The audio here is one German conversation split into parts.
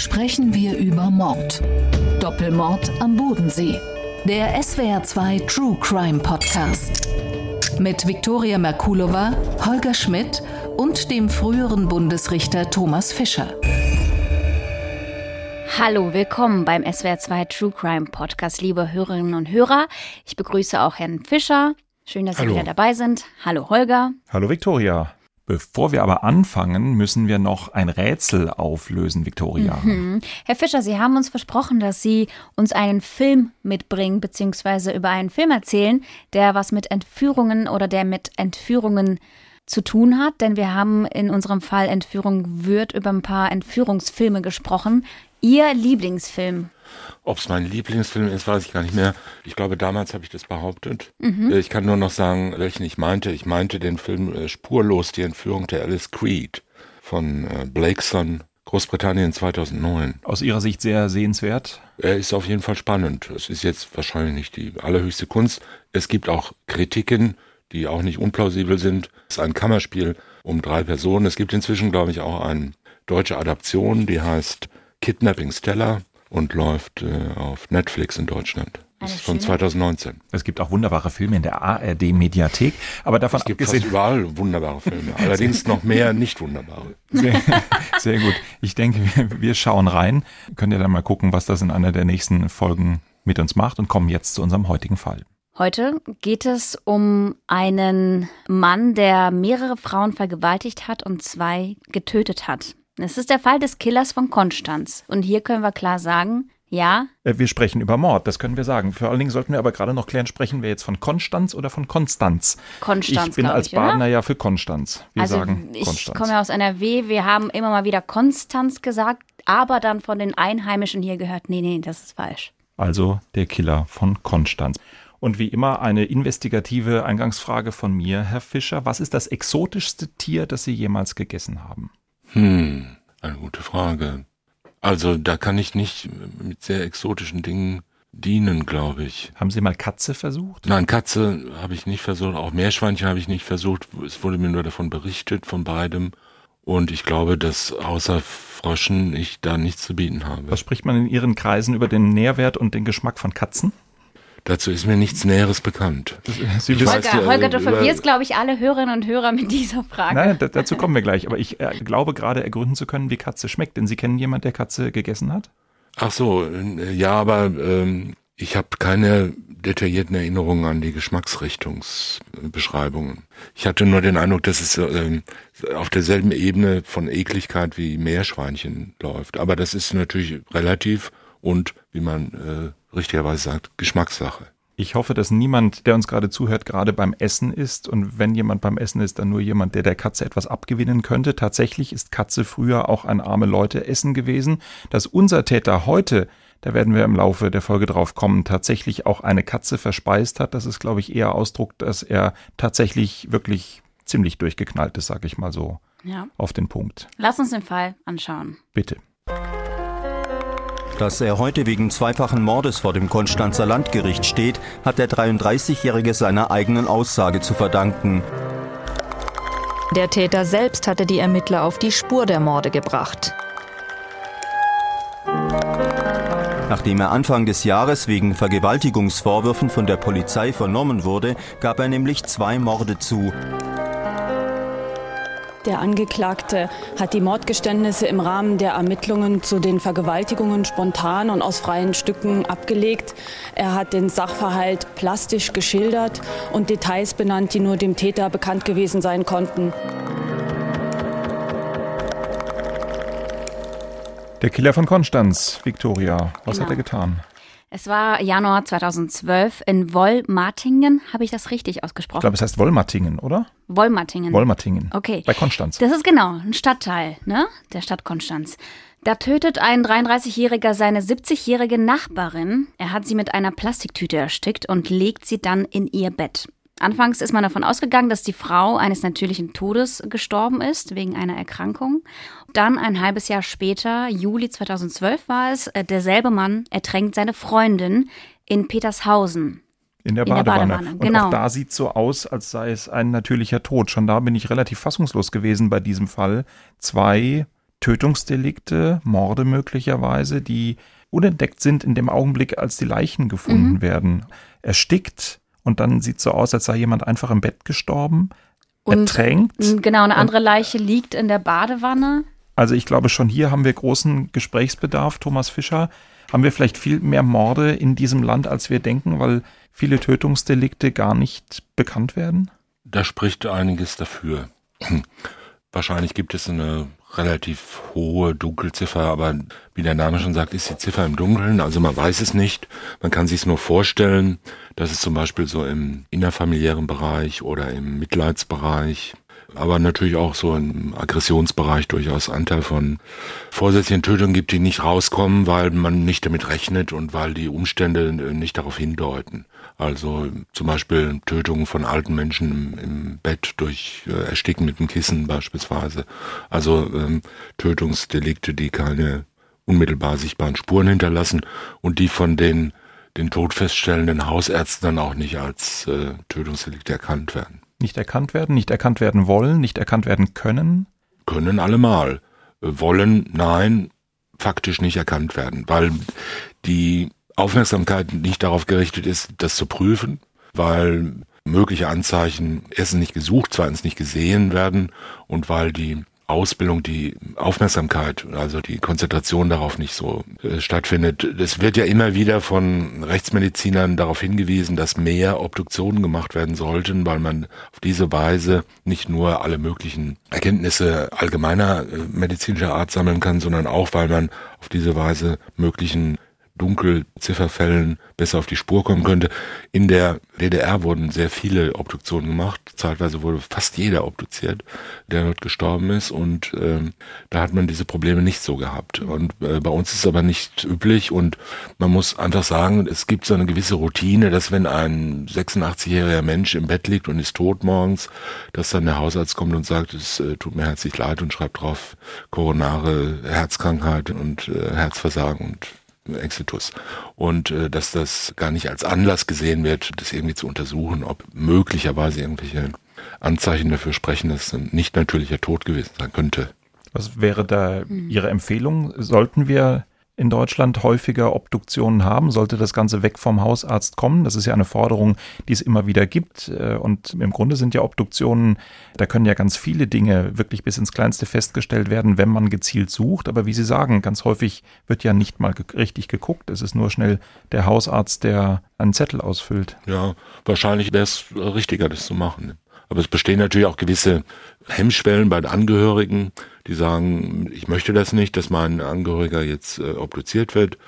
sprechen wir über Mord. Doppelmord am Bodensee. Der SWR2 True Crime Podcast. Mit Viktoria Merkulova, Holger Schmidt und dem früheren Bundesrichter Thomas Fischer. Hallo, willkommen beim SWR2 True Crime Podcast, liebe Hörerinnen und Hörer. Ich begrüße auch Herrn Fischer. Schön, dass Hallo. Sie wieder dabei sind. Hallo, Holger. Hallo Viktoria. Bevor wir aber anfangen, müssen wir noch ein Rätsel auflösen, Viktoria. Mhm. Herr Fischer, Sie haben uns versprochen, dass Sie uns einen Film mitbringen, beziehungsweise über einen Film erzählen, der was mit Entführungen oder der mit Entführungen zu tun hat, denn wir haben in unserem Fall Entführung wird über ein paar Entführungsfilme gesprochen. Ihr Lieblingsfilm? Ob es mein Lieblingsfilm ist, weiß ich gar nicht mehr. Ich glaube, damals habe ich das behauptet. Mhm. Äh, Ich kann nur noch sagen, welchen ich meinte. Ich meinte den Film äh, Spurlos, die Entführung der Alice Creed von äh, Blakeson, Großbritannien 2009. Aus Ihrer Sicht sehr sehenswert. Er ist auf jeden Fall spannend. Es ist jetzt wahrscheinlich nicht die allerhöchste Kunst. Es gibt auch Kritiken, die auch nicht unplausibel sind. Es ist ein Kammerspiel um drei Personen. Es gibt inzwischen, glaube ich, auch eine deutsche Adaption, die heißt Kidnapping Stella und läuft äh, auf Netflix in Deutschland. Eine Ist von schöne- 2019. Es gibt auch wunderbare Filme in der ARD-Mediathek. Aber davon Es gibt fast abgesehen, überall wunderbare Filme. Allerdings noch mehr nicht wunderbare. sehr, sehr gut. Ich denke, wir, wir schauen rein. Könnt ihr dann mal gucken, was das in einer der nächsten Folgen mit uns macht und kommen jetzt zu unserem heutigen Fall. Heute geht es um einen Mann, der mehrere Frauen vergewaltigt hat und zwei getötet hat. Es ist der Fall des Killers von Konstanz. Und hier können wir klar sagen, ja, Äh, Wir sprechen über Mord, das können wir sagen. Vor allen Dingen sollten wir aber gerade noch klären, sprechen wir jetzt von Konstanz oder von Konstanz? Konstanz, Ich bin als ich, oder? Badener ja für Konstanz. Wir also sagen ich Konstanz. komme ja aus NRW, wir haben immer mal wieder Konstanz gesagt, aber dann von den Einheimischen hier gehört, nee, nee, das ist falsch. also der Killer von Konstanz. Und wie immer eine investigative Eingangsfrage von mir, Herr Fischer. Was ist das exotischste Tier, das Sie jemals gegessen haben? Hm, eine gute Frage. Also da kann ich nicht mit sehr exotischen Dingen dienen, glaube ich. Haben Sie mal Katze versucht? Nein, Katze habe ich nicht versucht, auch Meerschweinchen habe ich nicht versucht. Es wurde mir nur davon berichtet, von beidem. Und ich glaube, dass außer Fröschen ich da nichts zu bieten habe. Was spricht man in Ihren Kreisen über den Nährwert und den Geschmack von Katzen? Dazu ist mir nichts Näheres bekannt. Sie Ich wissen, weiß Holger, Holger, äh, du verwirrst, glaube ich, alle Hörerinnen und Hörer mit dieser Frage. nein, da, dazu kommen wir gleich. Aber ich äh, glaube gerade ergründen zu können, wie Katze schmeckt. Denn Sie kennen jemanden, der Katze gegessen hat? Ach so, äh, ja, aber ähm, ich habe keine detaillierten Erinnerungen an die Geschmacksrichtungsbeschreibungen. Ich hatte nur den Eindruck, dass es ähm, auf derselben Ebene von Ekligkeit wie Meerschweinchen läuft. Aber das ist natürlich relativ und, wie man äh, richtigerweise sagt, Geschmackssache. Ich hoffe, dass niemand, der uns gerade zuhört, gerade beim Essen ist. Und wenn jemand beim Essen ist, dann nur jemand, der der Katze etwas abgewinnen könnte. Tatsächlich ist Katze früher auch ein arme Leute Essen gewesen. Dass unser Täter heute, da werden wir im Laufe der Folge drauf kommen, tatsächlich auch eine Katze verspeist hat, das ist, glaube ich, eher Ausdruck, dass er tatsächlich wirklich ziemlich durchgeknallt ist, sag ich mal so, Ja. auf den Punkt. Lass uns den Fall anschauen. Bitte. Dass er heute wegen zweifachen Mordes vor dem Konstanzer Landgericht steht, hat der 33-Jährige seiner eigenen Aussage zu verdanken. Der Täter selbst hatte die Ermittler auf die Spur der Morde gebracht. Nachdem er Anfang des Jahres wegen Vergewaltigungsvorwürfen von der Polizei vernommen wurde, gab er nämlich zwei Morde zu. Der Angeklagte hat die Mordgeständnisse im Rahmen der Ermittlungen zu den Vergewaltigungen spontan und aus freien Stücken abgelegt. Er hat den Sachverhalt plastisch geschildert und Details benannt, die nur dem Täter bekannt gewesen sein konnten. Der Killer von Konstanz, Victoria. Was Genau. hat er getan? Es war Januar 2012 in Wollmartingen. Habe ich das richtig Ich ausgesprochen? glaube, es heißt Wollmattingen, oder? Wollmartingen. Wollmattingen. Okay. Bei Konstanz. Das ist genau ein Stadtteil, ne? Der Stadt Konstanz. Da tötet ein 33-Jähriger seine 70-jährige Nachbarin. Er hat sie mit einer Plastiktüte erstickt und legt sie dann in ihr Bett. Anfangs ist man davon ausgegangen, dass die Frau eines natürlichen Todes gestorben ist, wegen einer Erkrankung. Dann ein halbes Jahr später, Juli 2012 war es, äh, derselbe Mann ertränkt seine Freundin in Petershausen. In der In der Badewanne. Badewanne, Und genau. auch da sieht so aus, als sei es ein natürlicher Tod. Schon da bin ich relativ fassungslos gewesen bei diesem Fall. Zwei Tötungsdelikte, Morde möglicherweise, die unentdeckt sind in dem Augenblick, als die Leichen gefunden mhm. werden. Erstickt und dann sieht so aus, als sei jemand einfach im Bett gestorben. Und ertränkt. Genau, eine andere Leiche liegt in der Badewanne. Also ich glaube, schon hier haben wir großen Gesprächsbedarf, Thomas Fischer. Haben wir vielleicht viel mehr Morde in diesem Land, als wir denken, weil viele Tötungsdelikte gar nicht bekannt werden? Da spricht einiges dafür. Wahrscheinlich gibt es eine relativ hohe Dunkelziffer, aber wie der Name schon sagt, ist die Ziffer im Dunkeln. Also man weiß es nicht. Man kann sich es nur vorstellen, dass es zum Beispiel so im innerfamiliären Bereich oder im Mitleidsbereich aber natürlich auch so im Aggressionsbereich durchaus Anteil von vorsätzlichen Tötungen gibt, die nicht rauskommen, weil man nicht damit rechnet und weil die Umstände nicht darauf hindeuten. Also zum Beispiel Tötungen von alten Menschen im, im Bett durch äh, Ersticken mit dem Kissen beispielsweise. Also ähm, Tötungsdelikte, die keine unmittelbar sichtbaren Spuren hinterlassen und die von den den Tod feststellenden Hausärzten dann auch nicht als äh, Tötungsdelikte erkannt werden. Nicht erkannt werden, nicht erkannt werden wollen, nicht erkannt werden können? Können allemal. Wollen, nein, faktisch nicht erkannt werden, weil die Aufmerksamkeit nicht darauf gerichtet ist, das zu prüfen, weil mögliche Anzeichen erstens nicht gesucht, zweitens nicht gesehen werden und weil die Ausbildung, die Aufmerksamkeit, also die Konzentration darauf nicht so äh, stattfindet. Es wird ja immer wieder von Rechtsmedizinern darauf hingewiesen, dass mehr Obduktionen gemacht werden sollten, weil man auf diese Weise nicht nur alle möglichen Erkenntnisse allgemeiner äh, medizinischer Art sammeln kann, sondern auch, weil man auf diese Weise möglichen Dunkelzifferfällen besser auf die Spur kommen könnte. In der DDR wurden sehr viele Obduktionen gemacht. Zeitweise wurde fast jeder obduziert, der dort gestorben ist. Und ähm, da hat man diese Probleme nicht so gehabt. Und äh, bei uns ist es aber nicht üblich. Und man muss einfach sagen, es gibt so eine gewisse Routine, dass wenn ein 86-jähriger Mensch im Bett liegt und ist tot morgens, dass dann der Hausarzt kommt und sagt, es äh, tut mir herzlich leid und schreibt drauf koronare Herzkrankheit und äh, Herzversagen und Exitus. Und äh, dass das gar nicht als Anlass gesehen wird, das irgendwie zu untersuchen, ob möglicherweise irgendwelche Anzeichen dafür sprechen, dass ein nicht natürlicher Tod gewesen sein könnte. Was wäre da Ihre Empfehlung? Sollten wir in Deutschland häufiger Obduktionen haben, sollte das Ganze weg vom Hausarzt kommen. Das ist ja eine Forderung, die es immer wieder gibt. Äh, und im Grunde sind ja Obduktionen, da können ja ganz viele Dinge wirklich bis ins Kleinste festgestellt werden, wenn man gezielt sucht. Aber wie Sie sagen, ganz häufig wird ja nicht mal richtig geguckt. Es ist nur schnell der Hausarzt, der einen Zettel ausfüllt. Ja, wahrscheinlich wäre es richtiger, das zu machen. Aber es bestehen natürlich auch gewisse Hemmschwellen bei den Angehörigen, die sagen, ich möchte das nicht, dass mein Angehöriger jetzt äh, obduziert wird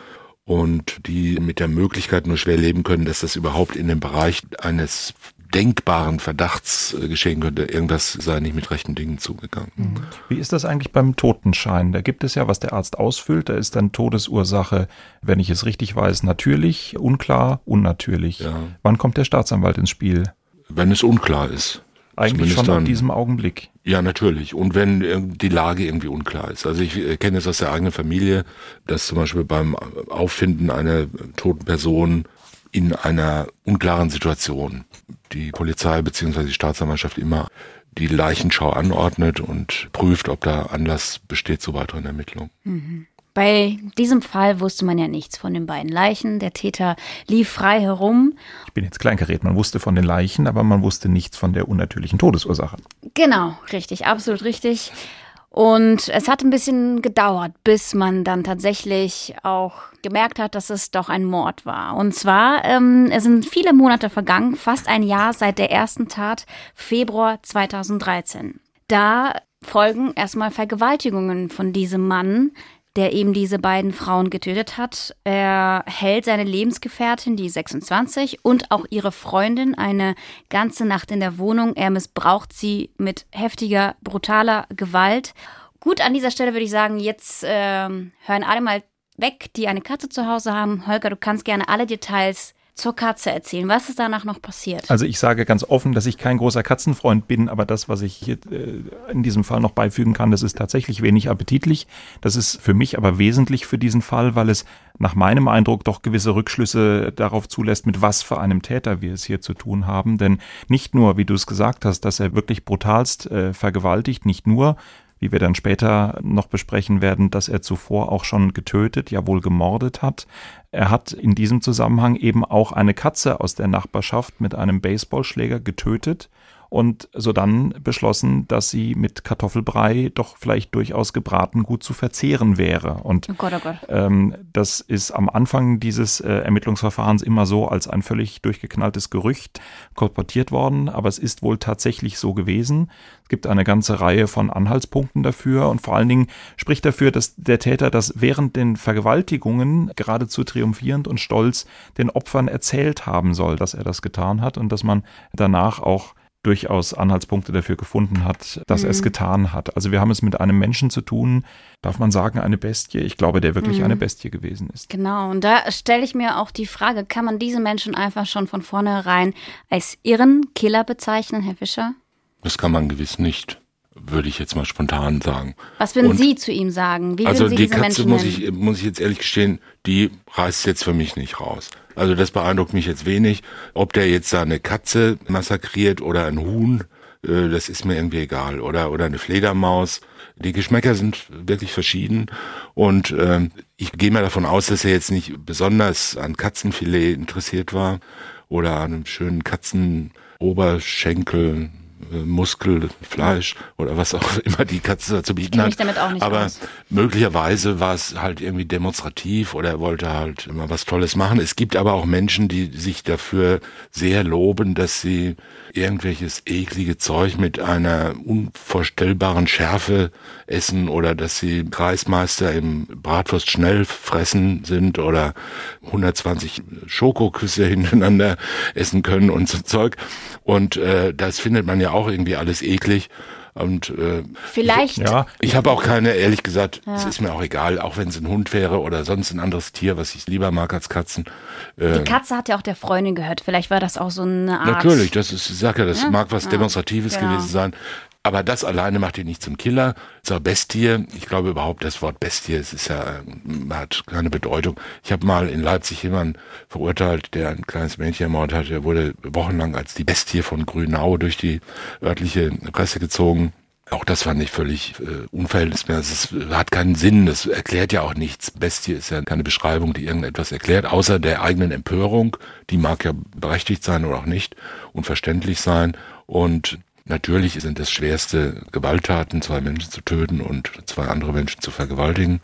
und die mit der Möglichkeit nur schwer leben können, dass das überhaupt in den Bereich eines denkbaren Verdachts äh, geschehen könnte, irgendwas sei nicht mit rechten Dingen zugegangen. Mhm. Wie ist das eigentlich beim Totenschein? Da gibt es ja, was der Arzt ausfüllt, da ist dann Todesursache, wenn ich es richtig weiß, natürlich, unklar, unnatürlich. Ja. Wann kommt der Staatsanwalt ins Spiel? Wenn es unklar ist. Eigentlich schon in diesem Augenblick. Ja, natürlich. Und wenn die Lage irgendwie unklar ist. Also ich äh, kenne es aus der eigenen Familie, dass zum Beispiel beim Auffinden einer toten Person in einer unklaren Situation die Polizei bzw. die Staatsanwaltschaft immer die Leichenschau anordnet und prüft, ob da Anlass besteht zu weiteren Ermittlungen. Mhm. Bei diesem Fall wusste man ja nichts von den beiden Leichen. Der Täter lief frei herum. Ich bin jetzt kleingeredet. Man wusste von den Leichen, aber man wusste nichts von der unnatürlichen Todesursache. Genau, richtig, absolut richtig. Und es hat ein bisschen gedauert, bis man dann tatsächlich auch gemerkt hat, dass es doch ein Mord war. Und zwar, ähm, es sind viele Monate vergangen, fast ein Jahr seit der ersten Tat, Februar 2013. Da folgen erstmal Vergewaltigungen von diesem Mann, der eben diese beiden Frauen getötet hat. Er hält seine Lebensgefährtin, die 26, und auch ihre Freundin eine ganze Nacht in der Wohnung. Er missbraucht sie mit heftiger, brutaler Gewalt. Gut, an dieser Stelle würde ich sagen, jetzt äh, hören alle mal weg, die eine Katze zu Hause haben. Holger, du kannst gerne alle Details zur Katze erzählen. Was ist danach noch passiert? Also ich sage ganz offen, dass ich kein großer Katzenfreund bin, aber das, was ich hier äh, in diesem Fall noch beifügen kann, das ist tatsächlich wenig appetitlich. Das ist für mich aber wesentlich für diesen Fall, weil es nach meinem Eindruck doch gewisse Rückschlüsse darauf zulässt, mit was für einem Täter wir es hier zu tun haben. Denn nicht nur, wie du es gesagt hast, dass er wirklich brutalst äh, vergewaltigt, nicht nur, wie wir dann später noch besprechen werden, dass er zuvor auch schon getötet, ja wohl gemordet hat. Er hat in diesem Zusammenhang eben auch eine Katze aus der Nachbarschaft mit einem Baseballschläger getötet und so dann beschlossen, dass sie mit Kartoffelbrei doch vielleicht durchaus gebraten gut zu verzehren wäre. Und oh Gott, oh Gott. Ähm, das ist am Anfang dieses äh, Ermittlungsverfahrens immer so als ein völlig durchgeknalltes Gerücht kolportiert worden, aber es ist wohl tatsächlich so gewesen. Es gibt eine ganze Reihe von Anhaltspunkten dafür und vor allen Dingen spricht dafür, dass der Täter das während den Vergewaltigungen geradezu triumphierend und stolz den Opfern erzählt haben soll, dass er das getan hat und dass man danach auch durchaus Anhaltspunkte dafür gefunden hat, dass mhm. er es getan hat. Also wir haben es mit einem Menschen zu tun, darf man sagen, eine Bestie. Ich glaube, der wirklich mhm. eine Bestie gewesen ist. Genau, und da stelle ich mir auch die Frage, kann man diese Menschen einfach schon von vornherein als irren Killer bezeichnen, Herr Fischer? Das kann man gewiss nicht würde ich jetzt mal spontan sagen. Was würden und Sie zu ihm sagen? Wie also die Katze muss ich, muss ich jetzt ehrlich gestehen, die reißt jetzt für mich nicht raus. Also das beeindruckt mich jetzt wenig. Ob der jetzt da eine Katze massakriert oder ein Huhn, äh, das ist mir irgendwie egal. Oder, oder eine Fledermaus. Die Geschmäcker sind wirklich verschieden. Und äh, ich gehe mal davon aus, dass er jetzt nicht besonders an Katzenfilet interessiert war oder an einem schönen Katzenoberschenkel Muskel, Fleisch oder was auch immer die Katze zu bieten hat. Aber aus. möglicherweise war es halt irgendwie demonstrativ oder er wollte halt immer was Tolles machen. Es gibt aber auch Menschen, die sich dafür sehr loben, dass sie irgendwelches eklige Zeug mit einer unvorstellbaren Schärfe essen oder dass sie Kreismeister im Bratwurst schnell fressen sind oder 120 Schokoküsse hintereinander essen können und so Zeug. Und äh, das findet man ja auch irgendwie alles eklig. Und äh, vielleicht. Ich, ja. ich habe auch keine, ehrlich gesagt, ja. es ist mir auch egal, auch wenn es ein Hund wäre oder sonst ein anderes Tier, was ich lieber mag als Katzen. Äh, Die Katze hat ja auch der Freundin gehört. Vielleicht war das auch so eine Art. Natürlich, das ist, ich sag ja, das ja? mag was Demonstratives genau. gewesen sein. Aber das alleine macht ihn nicht zum Killer, zur Bestie. Ich glaube überhaupt, das Wort Bestie, es ist ja, hat keine Bedeutung. Ich habe mal in Leipzig jemanden verurteilt, der ein kleines Mädchen ermordet hat. Der wurde wochenlang als die Bestie von Grünau durch die örtliche Presse gezogen. Auch das fand ich völlig äh, unverhältnismäßig. Es hat keinen Sinn, das erklärt ja auch nichts. Bestie ist ja keine Beschreibung, die irgendetwas erklärt, außer der eigenen Empörung. Die mag ja berechtigt sein oder auch nicht, unverständlich sein. Und Natürlich sind es schwerste Gewalttaten, zwei Menschen zu töten und zwei andere Menschen zu vergewaltigen.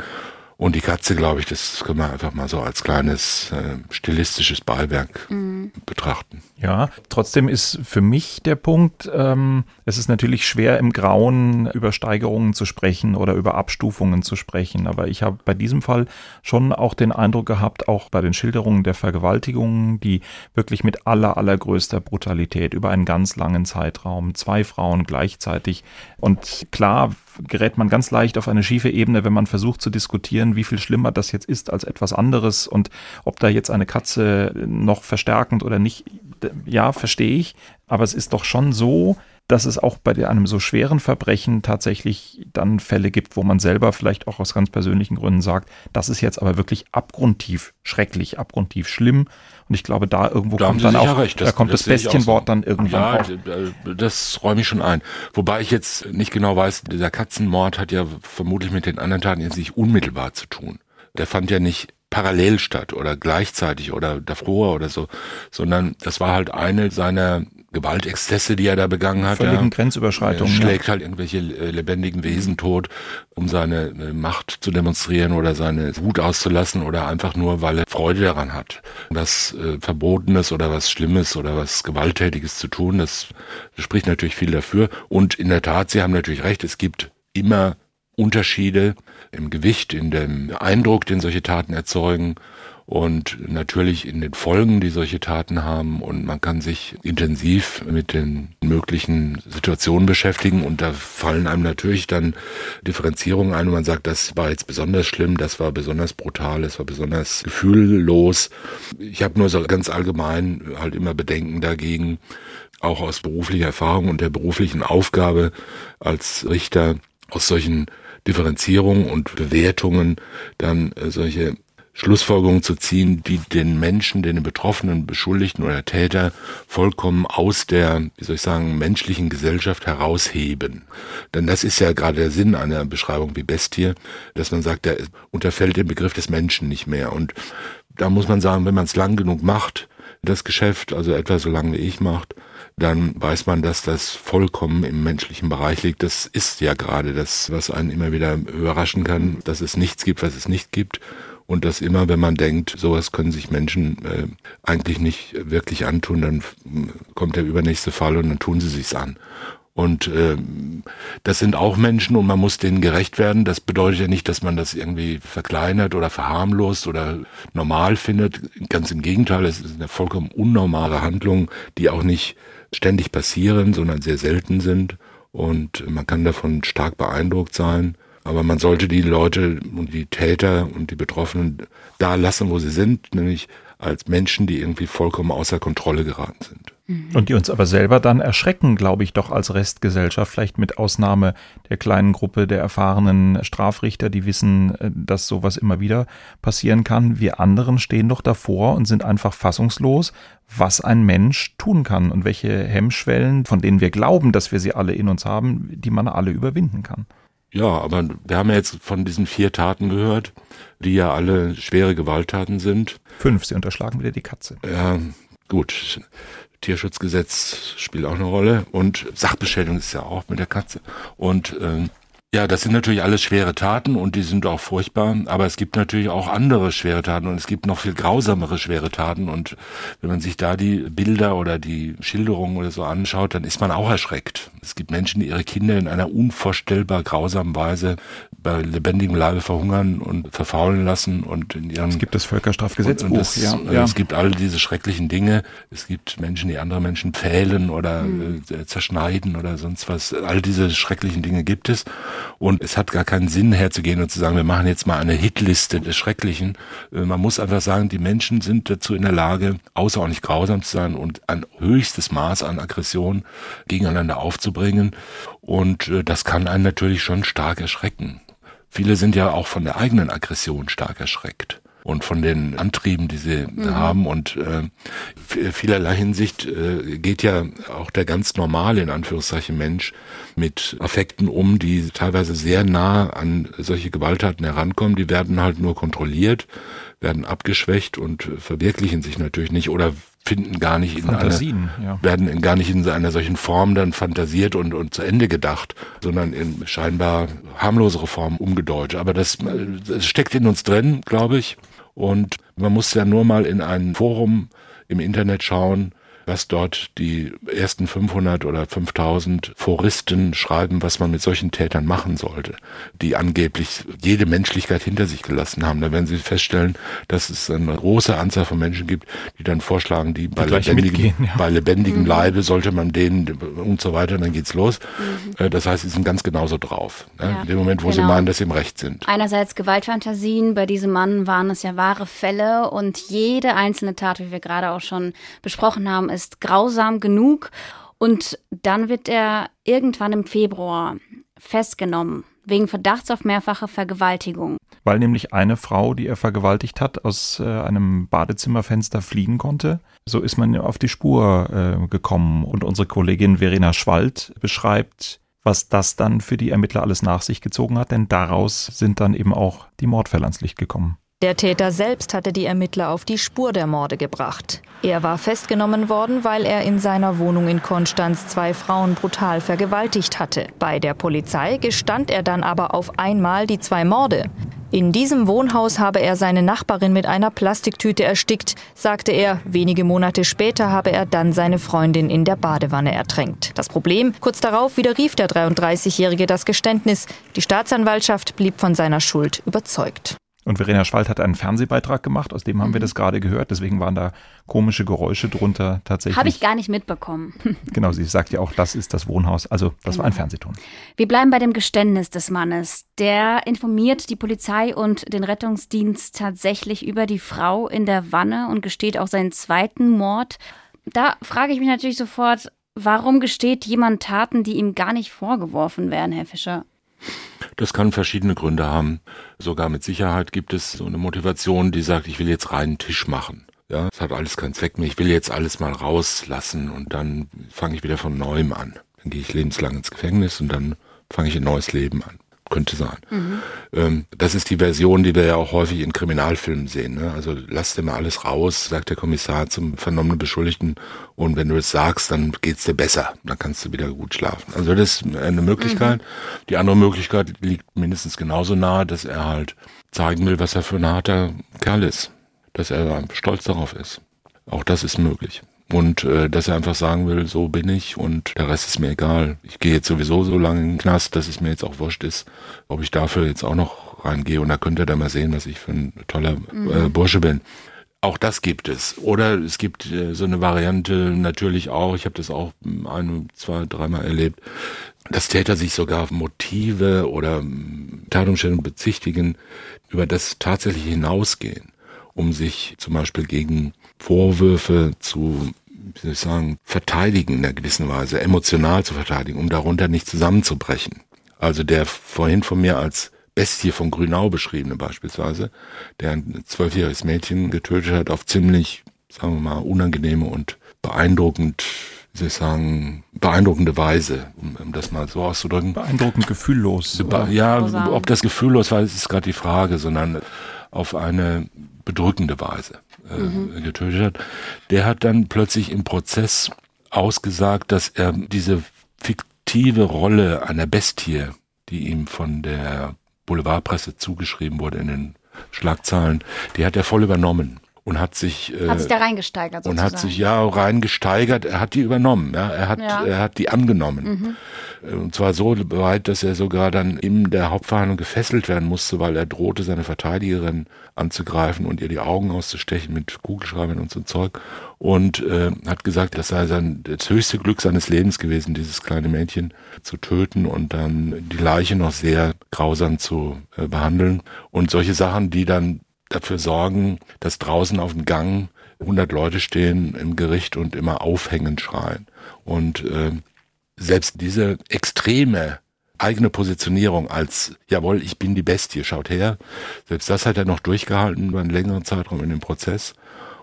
Und die Katze, glaube ich, das können wir einfach mal so als kleines äh, stilistisches Beiwerk mhm. betrachten. Ja, trotzdem ist für mich der Punkt, ähm, es ist natürlich schwer im Grauen über Steigerungen zu sprechen oder über Abstufungen zu sprechen. Aber ich habe bei diesem Fall schon auch den Eindruck gehabt, auch bei den Schilderungen der Vergewaltigungen, die wirklich mit aller, allergrößter Brutalität über einen ganz langen Zeitraum, zwei Frauen gleichzeitig. Und klar gerät man ganz leicht auf eine schiefe Ebene, wenn man versucht zu diskutieren, wie viel schlimmer das jetzt ist als etwas anderes und ob da jetzt eine Katze noch verstärkend oder nicht ja, verstehe ich, aber es ist doch schon so, dass es auch bei einem so schweren Verbrechen tatsächlich dann Fälle gibt, wo man selber vielleicht auch aus ganz persönlichen Gründen sagt, das ist jetzt aber wirklich abgrundtief schrecklich, abgrundtief schlimm. Und ich glaube, da irgendwo da kommt dann auch, das, da kommt das, das Bestienwort so. dann irgendwann ja. Das räume ich schon ein. Wobei ich jetzt nicht genau weiß, dieser Katzenmord hat ja vermutlich mit den anderen Taten jetzt nicht unmittelbar zu tun. Der fand ja nicht parallel statt oder gleichzeitig oder davor oder so, sondern das war halt eine seiner Gewaltexzesse, die er da begangen hat. Völligen ja. Grenzüberschreitungen. Er schlägt ja. halt irgendwelche äh, lebendigen Wesen tot, um seine äh, Macht zu demonstrieren oder seine Wut auszulassen oder einfach nur, weil er Freude daran hat. Was äh, Verbotenes oder was Schlimmes oder was Gewalttätiges zu tun, das spricht natürlich viel dafür. Und in der Tat, Sie haben natürlich recht, es gibt immer Unterschiede im Gewicht, in dem Eindruck, den solche Taten erzeugen und natürlich in den Folgen, die solche Taten haben. Und man kann sich intensiv mit den möglichen Situationen beschäftigen. Und da fallen einem natürlich dann Differenzierungen ein, und man sagt, das war jetzt besonders schlimm, das war besonders brutal, das war besonders gefühllos. Ich habe nur so ganz allgemein halt immer Bedenken dagegen, auch aus beruflicher Erfahrung und der beruflichen Aufgabe als Richter aus solchen Differenzierungen und Bewertungen dann äh, solche Schlussfolgerungen zu ziehen, die den Menschen, den Betroffenen, Beschuldigten oder Täter vollkommen aus der, wie soll ich sagen, menschlichen Gesellschaft herausheben. Denn das ist ja gerade der Sinn einer Beschreibung wie Bestie, dass man sagt, der unterfällt dem Begriff des Menschen nicht mehr. Und da muss man sagen, wenn man es lang genug macht, das Geschäft, also etwa so lange wie ich macht, dann weiß man, dass das vollkommen im menschlichen Bereich liegt. Das ist ja gerade das, was einen immer wieder überraschen kann, dass es nichts gibt, was es nicht gibt und dass immer, wenn man denkt, sowas können sich Menschen äh, eigentlich nicht wirklich antun, dann kommt der übernächste Fall und dann tun sie sich's an. Und äh, das sind auch Menschen und man muss denen gerecht werden. Das bedeutet ja nicht, dass man das irgendwie verkleinert oder verharmlost oder normal findet. Ganz im Gegenteil, es ist eine vollkommen unnormale Handlung, die auch nicht ständig passieren, sondern sehr selten sind. Und man kann davon stark beeindruckt sein. Aber man sollte die Leute und die Täter und die Betroffenen da lassen, wo sie sind, nämlich als Menschen, die irgendwie vollkommen außer Kontrolle geraten sind. Mhm. Und die uns aber selber dann erschrecken, glaube ich, doch als Restgesellschaft, vielleicht mit Ausnahme der kleinen Gruppe der erfahrenen Strafrichter, die wissen, äh, dass sowas immer wieder passieren kann. Wir anderen stehen doch davor und sind einfach fassungslos, was ein Mensch tun kann und welche Hemmschwellen, von denen wir glauben, dass wir sie alle in uns haben, die man alle überwinden kann. Ja, aber wir haben ja jetzt von diesen vier Taten gehört, die ja alle schwere Gewalttaten sind. Fünf, sie unterschlagen wieder die Katze. Ja, gut. Tierschutzgesetz spielt auch eine Rolle und Sachbeschädigung ist ja auch mit der Katze. Und ähm, ja, das sind natürlich alles schwere Taten und die sind auch furchtbar, aber es gibt natürlich auch andere schwere Taten und es gibt noch viel grausamere schwere Taten und wenn man sich da die Bilder oder die Schilderungen oder so anschaut, dann ist man auch erschreckt. Es gibt Menschen, die ihre Kinder in einer unvorstellbar grausamen Weise bei lebendigem Leibe verhungern und verfaulen lassen und in ihren... Es gibt das Völkerstrafgesetzbuch, und, und das, ja, ja. Es gibt all diese schrecklichen Dinge. Es gibt Menschen, die andere Menschen pfählen oder mhm. äh, zerschneiden oder sonst was. All diese schrecklichen Dinge gibt es. Und es hat gar keinen Sinn herzugehen und zu sagen, wir machen jetzt mal eine Hitliste des Schrecklichen. Äh, man muss einfach sagen, die Menschen sind dazu in der Lage, außerordentlich grausam zu sein und ein höchstes Maß an Aggression gegeneinander aufzubringen. Und äh, das kann einen natürlich schon stark erschrecken. Viele sind ja auch von der eigenen Aggression stark erschreckt und von den Antrieben, die sie mhm. haben. Und äh, vielerlei Hinsicht äh, geht ja auch der ganz normale, in Anführungszeichen, Mensch mit Affekten um, die teilweise sehr nah an solche Gewalttaten herankommen. Die werden halt nur kontrolliert, werden abgeschwächt und verwirklichen sich natürlich nicht oder finden gar nicht in einer, ja. werden gar nicht in einer solchen Form dann fantasiert und, und zu Ende gedacht, sondern in scheinbar harmlosere Form umgedeutet. Aber das, das steckt in uns drin, glaube ich. Und man muss ja nur mal in ein Forum im Internet schauen, was dort die ersten 500 oder 5000 Foristen schreiben, was man mit solchen Tätern machen sollte, die angeblich jede Menschlichkeit hinter sich gelassen haben. Da werden sie feststellen, dass es eine große Anzahl von Menschen gibt, die dann vorschlagen, die, die bei, lebendigem, ja. bei lebendigem mhm. Leibe sollte man denen und so weiter, dann geht's los. Mhm. Äh, das heißt, sie sind ganz genauso drauf. Ne? Ja, in dem Moment, wo genau. sie meinen, dass sie im Recht sind. Einerseits Gewaltfantasien, bei diesem Mann waren es ja wahre Fälle und jede einzelne Tat, wie wir gerade auch schon besprochen haben, ist grausam genug. Und dann wird er irgendwann im Februar festgenommen wegen Verdachts auf mehrfache Vergewaltigung. Weil nämlich eine Frau, die er vergewaltigt hat, aus äh, einem Badezimmerfenster fliehen konnte. So ist man auf die Spur äh, gekommen. Und unsere Kollegin Verena Schwald beschreibt, was das dann für die Ermittler alles nach sich gezogen hat, denn daraus sind dann eben auch die Mordfälle ans Licht gekommen. Der Täter selbst hatte die Ermittler auf die Spur der Morde gebracht. Er war festgenommen worden, weil er in seiner Wohnung in Konstanz zwei Frauen brutal vergewaltigt hatte. Bei der Polizei gestand er dann aber auf einmal die zwei Morde. In diesem Wohnhaus habe er seine Nachbarin mit einer Plastiktüte erstickt, sagte er. Wenige Monate später habe er dann seine Freundin in der Badewanne ertränkt. Das Problem, kurz darauf widerrief der 33-Jährige das Geständnis. Die Staatsanwaltschaft blieb von seiner Schuld überzeugt. Und Verena Schwald hat einen Fernsehbeitrag gemacht, aus dem haben mhm. wir das gerade gehört. Deswegen waren da komische Geräusche drunter tatsächlich. Habe ich gar nicht mitbekommen. genau, sie sagt ja auch, das ist das Wohnhaus. Also das genau. war ein genau. Fernsehton. Wir bleiben bei dem Geständnis des Mannes. Der informiert die Polizei und den Rettungsdienst tatsächlich über die Frau in der Wanne und gesteht auch seinen zweiten Mord. Da frage ich mich natürlich sofort, warum gesteht jemand Taten, die ihm gar nicht vorgeworfen werden, Herr Fischer? Das kann verschiedene Gründe haben. Sogar mit Sicherheit gibt es so eine Motivation, die sagt, ich will jetzt reinen Tisch machen. Ja, es hat alles keinen Zweck mehr. Ich will jetzt alles mal rauslassen und dann fange ich wieder von neuem an. Dann gehe ich lebenslang ins Gefängnis und dann fange ich ein neues Leben an könnte sein. Mhm. Ähm, das ist die Version, die wir ja auch häufig in Kriminalfilmen sehen. Ne? Also lass dir mal alles raus, sagt der Kommissar zum vernommenen Beschuldigten. Und wenn du es sagst, dann geht's dir besser. Dann kannst du wieder gut schlafen. Also das ist eine Möglichkeit. Mhm. Die andere Möglichkeit liegt mindestens genauso nahe, dass er halt zeigen will, was er für ein harter Kerl ist. Dass er stolz darauf ist. Auch das ist möglich und äh, dass er einfach sagen will, so bin ich und der Rest ist mir egal. Ich gehe jetzt sowieso so lange in den Knast, dass es mir jetzt auch wurscht ist, ob ich dafür jetzt auch noch reingehe und da könnt ihr dann mal sehen, was ich für ein toller mhm. äh, Bursche bin. Auch das gibt es. Oder es gibt äh, so eine Variante natürlich auch, ich habe das auch ein, zwei, dreimal erlebt, dass Täter sich sogar Motive oder Tatumstellungen bezichtigen, über das tatsächlich hinausgehen, um sich zum Beispiel gegen Vorwürfe zu, wie soll ich sagen, verteidigen in einer gewissen Weise, emotional zu verteidigen, um darunter nicht zusammenzubrechen. Also der vorhin von mir als Bestie von Grünau beschriebene beispielsweise, der ein zwölfjähriges Mädchen getötet hat auf ziemlich, sagen wir mal, unangenehme und beeindruckend, wie soll ich sagen, beeindruckende Weise, um, um das mal so auszudrücken. Beeindruckend gefühllos. Be ja, ob das gefühllos war, ist gerade die Frage, sondern auf eine bedrückende Weise äh, mhm. getötet hat, der hat dann plötzlich im Prozess ausgesagt, dass er diese fiktive Rolle einer Bestie, die ihm von der Boulevardpresse zugeschrieben wurde in den Schlagzeilen, die hat er voll übernommen und hat sich äh, hat sich da reingesteigert sozusagen. und hat sich ja reingesteigert. Er hat die übernommen, ja, er hat ja. er hat die angenommen mhm. und zwar so weit, dass er sogar dann in der Hauptverhandlung gefesselt werden musste, weil er drohte, seine Verteidigerin anzugreifen und ihr die Augen auszustechen mit Kugelschreibern und so Zeug und äh, hat gesagt, das sei sein das höchste Glück seines Lebens gewesen, dieses kleine Mädchen zu töten und dann die Leiche noch sehr grausam zu äh, behandeln und solche Sachen, die dann dafür sorgen, dass draußen auf dem Gang 100 Leute stehen im Gericht und immer aufhängend schreien. Und äh, selbst diese extreme eigene Positionierung als, jawohl, ich bin die Bestie, schaut her, selbst das hat er noch durchgehalten über einen längeren Zeitraum in dem Prozess.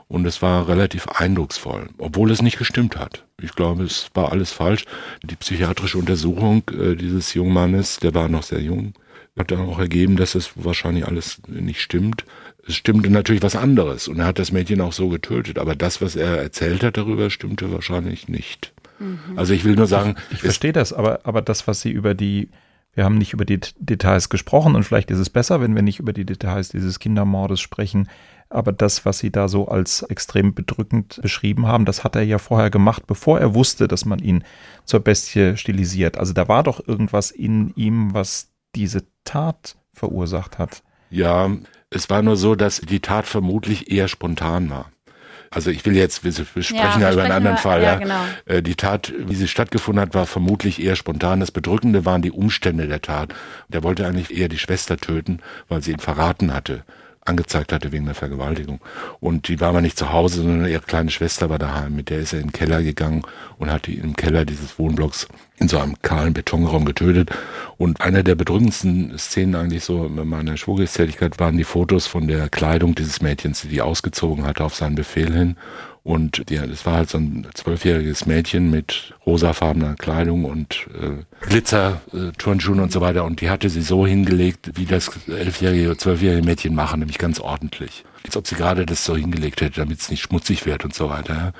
Und es war relativ eindrucksvoll, obwohl es nicht gestimmt hat. Ich glaube, es war alles falsch. Die psychiatrische Untersuchung äh, dieses jungen Mannes, der war noch sehr jung, hat dann auch ergeben, dass es wahrscheinlich alles nicht stimmt es stimmte natürlich was anderes und er hat das Mädchen auch so getötet, aber das, was er erzählt hat darüber, stimmte wahrscheinlich nicht. Mhm. Also ich will nur sagen. Ich, ich verstehe das, aber, aber das, was Sie über die, wir haben nicht über die Details gesprochen und vielleicht ist es besser, wenn wir nicht über die Details dieses Kindermordes sprechen. Aber das, was Sie da so als extrem bedrückend beschrieben haben, das hat er ja vorher gemacht, bevor er wusste, dass man ihn zur Bestie stilisiert. Also da war doch irgendwas in ihm, was diese Tat verursacht hat. Ja, es war nur so, dass die Tat vermutlich eher spontan war. Also ich will jetzt, wir sprechen ja, ja über einen anderen über, Fall. Ja, Genau. Äh, die Tat, wie sie stattgefunden hat, war vermutlich eher spontan. Das Bedrückende waren die Umstände der Tat. Der wollte eigentlich eher die Schwester töten, weil sie ihn verraten hatte angezeigt hatte wegen der Vergewaltigung. Und die war aber nicht zu Hause, sondern ihre kleine Schwester war daheim. Mit der ist er in den Keller gegangen und hat die im Keller dieses Wohnblocks in so einem kahlen Betonraum getötet. Und einer der bedrückendsten Szenen eigentlich so in meiner Schwurgerichtstätigkeit waren die Fotos von der Kleidung dieses Mädchens, die die ausgezogen hatte auf seinen Befehl hin und ja, das war halt so ein zwölfjähriges Mädchen mit rosafarbener Kleidung und äh, Glitzer, äh, Turnschuhen und so weiter. Und die hatte sie so hingelegt, wie das elfjährige, zwölfjährige Mädchen machen, nämlich ganz ordentlich. Als ob sie gerade das so hingelegt hätte, damit es nicht schmutzig wird und so weiter.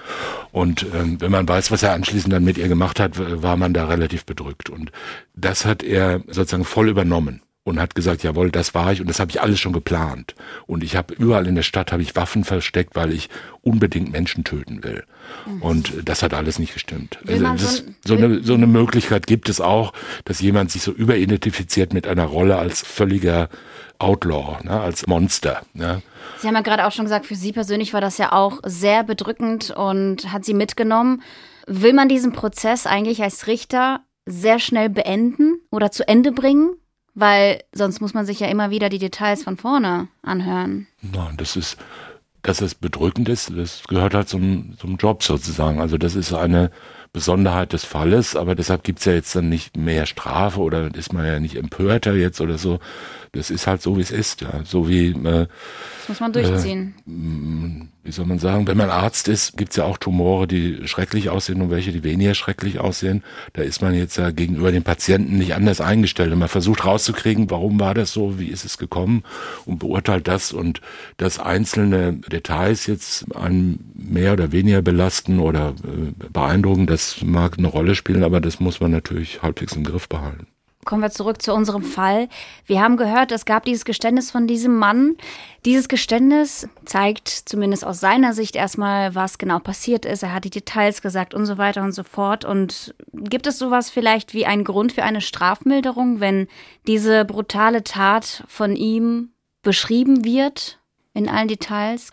Und ähm, wenn man weiß, was er anschließend dann mit ihr gemacht hat, war man da relativ bedrückt. Und das hat er sozusagen voll übernommen und hat gesagt, jawohl, das war ich und das habe ich alles schon geplant. Und ich habe überall in der Stadt habe ich Waffen versteckt, weil ich unbedingt Menschen töten will. Mhm. Und das hat alles nicht gestimmt. Also das, so, eine, so eine Möglichkeit gibt es auch, dass jemand sich so überidentifiziert mit einer Rolle als völliger Outlaw, ne, als Monster. Ne. Sie haben ja gerade auch schon gesagt, für Sie persönlich war das ja auch sehr bedrückend und hat Sie mitgenommen. Will man diesen Prozess eigentlich als Richter sehr schnell beenden oder zu Ende bringen? Weil sonst muss man sich ja immer wieder die Details von vorne anhören. Nein, das ist, dass es bedrückend ist, das gehört halt zum, zum Job sozusagen. Also das ist eine Besonderheit des Falles, aber deshalb gibt's ja jetzt dann nicht mehr Strafe oder ist man ja nicht empörter jetzt oder so. Das ist halt so, wie es ist, ja. So wie äh, das muss man durchziehen. Äh, wie soll man sagen, wenn man Arzt ist, gibt's ja auch Tumore, die schrecklich aussehen und welche, die weniger schrecklich aussehen. Da ist man jetzt ja gegenüber dem Patienten nicht anders eingestellt. Und man versucht rauszukriegen, warum war das so, wie ist es gekommen und beurteilt das und dass einzelne Details jetzt einen mehr oder weniger belasten oder äh, beeindrucken, das mag eine Rolle spielen, aber das muss man natürlich halbwegs im Griff behalten. Kommen wir zurück zu unserem Fall. Wir haben gehört, es gab dieses Geständnis von diesem Mann. Dieses Geständnis zeigt zumindest aus seiner Sicht erstmal, was genau passiert ist. Er hat die Details gesagt und so weiter und so fort. Und gibt es sowas vielleicht wie einen Grund für eine Strafmilderung, wenn diese brutale Tat von ihm beschrieben wird in allen Details?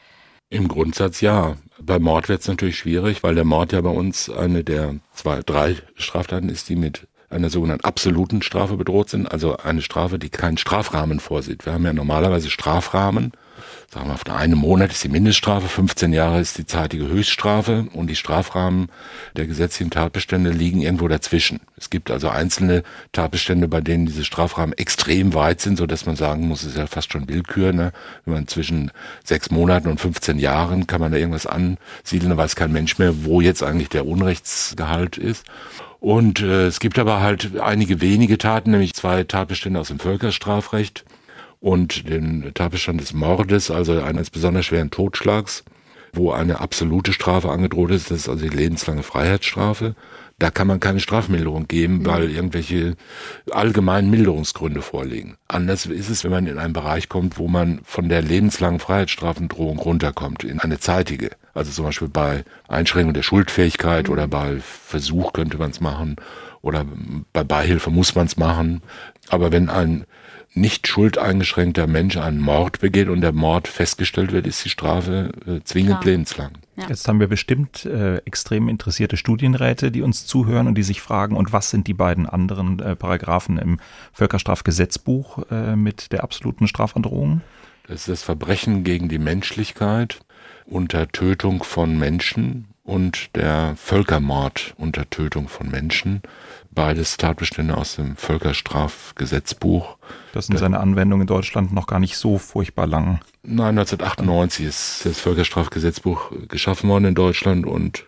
Im Grundsatz ja. Bei Mord wird es natürlich schwierig, weil der Mord ja bei uns eine der zwei, drei Straftaten ist, die mit einer sogenannten absoluten Strafe bedroht sind, also eine Strafe, die keinen Strafrahmen vorsieht. Wir haben ja normalerweise Strafrahmen, sagen wir, auf einen Monat ist die Mindeststrafe, 15 Jahre ist die zeitige Höchststrafe und die Strafrahmen der gesetzlichen Tatbestände liegen irgendwo dazwischen. Es gibt also einzelne Tatbestände, bei denen diese Strafrahmen extrem weit sind, so dass man sagen muss, es ist ja fast schon Willkür, ne? wenn man zwischen sechs Monaten und 15 Jahren kann man da irgendwas ansiedeln, da weiß kein Mensch mehr, wo jetzt eigentlich der Unrechtsgehalt ist. Und äh, es gibt aber halt einige wenige Taten, nämlich zwei Tatbestände aus dem Völkerstrafrecht und den Tatbestand des Mordes, also eines besonders schweren Totschlags, wo eine absolute Strafe angedroht ist, das ist also die lebenslange Freiheitsstrafe. Da kann man keine Strafmilderung geben, mhm. weil irgendwelche allgemeinen Milderungsgründe vorliegen. Anders ist es, wenn man in einen Bereich kommt, wo man von der lebenslangen Freiheitsstrafendrohung runterkommt, in eine zeitige. Also zum Beispiel bei Einschränkung der Schuldfähigkeit mhm. oder bei Versuch könnte man es machen oder bei Beihilfe muss man es machen. Aber wenn ein nicht schuldeingeschränkter Mensch einen Mord begeht und der Mord festgestellt wird, ist die Strafe äh, zwingend Klar. lebenslang. Ja. Jetzt haben wir bestimmt äh, extrem interessierte Studienräte, die uns zuhören und die sich fragen, und was sind die beiden anderen äh, Paragraphen im Völkerstrafgesetzbuch äh, mit der absoluten Strafandrohung? Das ist das Verbrechen gegen die Menschlichkeit unter Tötung von Menschen und der Völkermord unter Tötung von Menschen. Beides Tatbestände aus dem Völkerstrafgesetzbuch. Das sind seine Anwendungen in Deutschland noch gar nicht so furchtbar lang. Nein, 1998 ist das Völkerstrafgesetzbuch geschaffen worden in Deutschland und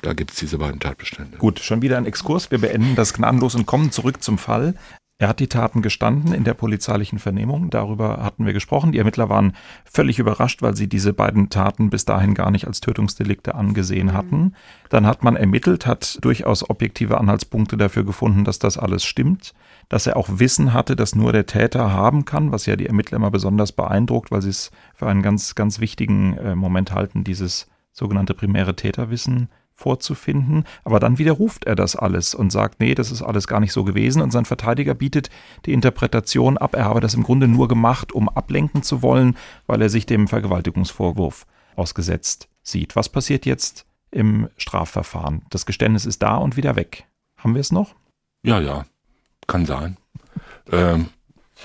da gibt es diese beiden Tatbestände. Gut, schon wieder ein Exkurs. Wir beenden das gnadenlos und kommen zurück zum Fall. Er hat die Taten gestanden in der polizeilichen Vernehmung. Darüber hatten wir gesprochen. Die Ermittler waren völlig überrascht, weil sie diese beiden Taten bis dahin gar nicht als Tötungsdelikte angesehen hatten. Dann hat man ermittelt, hat durchaus objektive Anhaltspunkte dafür gefunden, dass das alles stimmt. Dass er auch Wissen hatte, dass nur der Täter haben kann, was ja die Ermittler immer besonders beeindruckt, weil sie es für einen ganz, ganz wichtigen äh, Moment halten, dieses sogenannte primäre Täterwissen vorzufinden, aber dann widerruft er das alles und sagt, nee, das ist alles gar nicht so gewesen und sein Verteidiger bietet die Interpretation ab, er habe das im Grunde nur gemacht, um ablenken zu wollen, weil er sich dem Vergewaltigungsvorwurf ausgesetzt sieht. Was passiert jetzt im Strafverfahren? Das Geständnis ist da und wieder weg. Haben wir es noch? Ja, ja, kann sein. Ähm,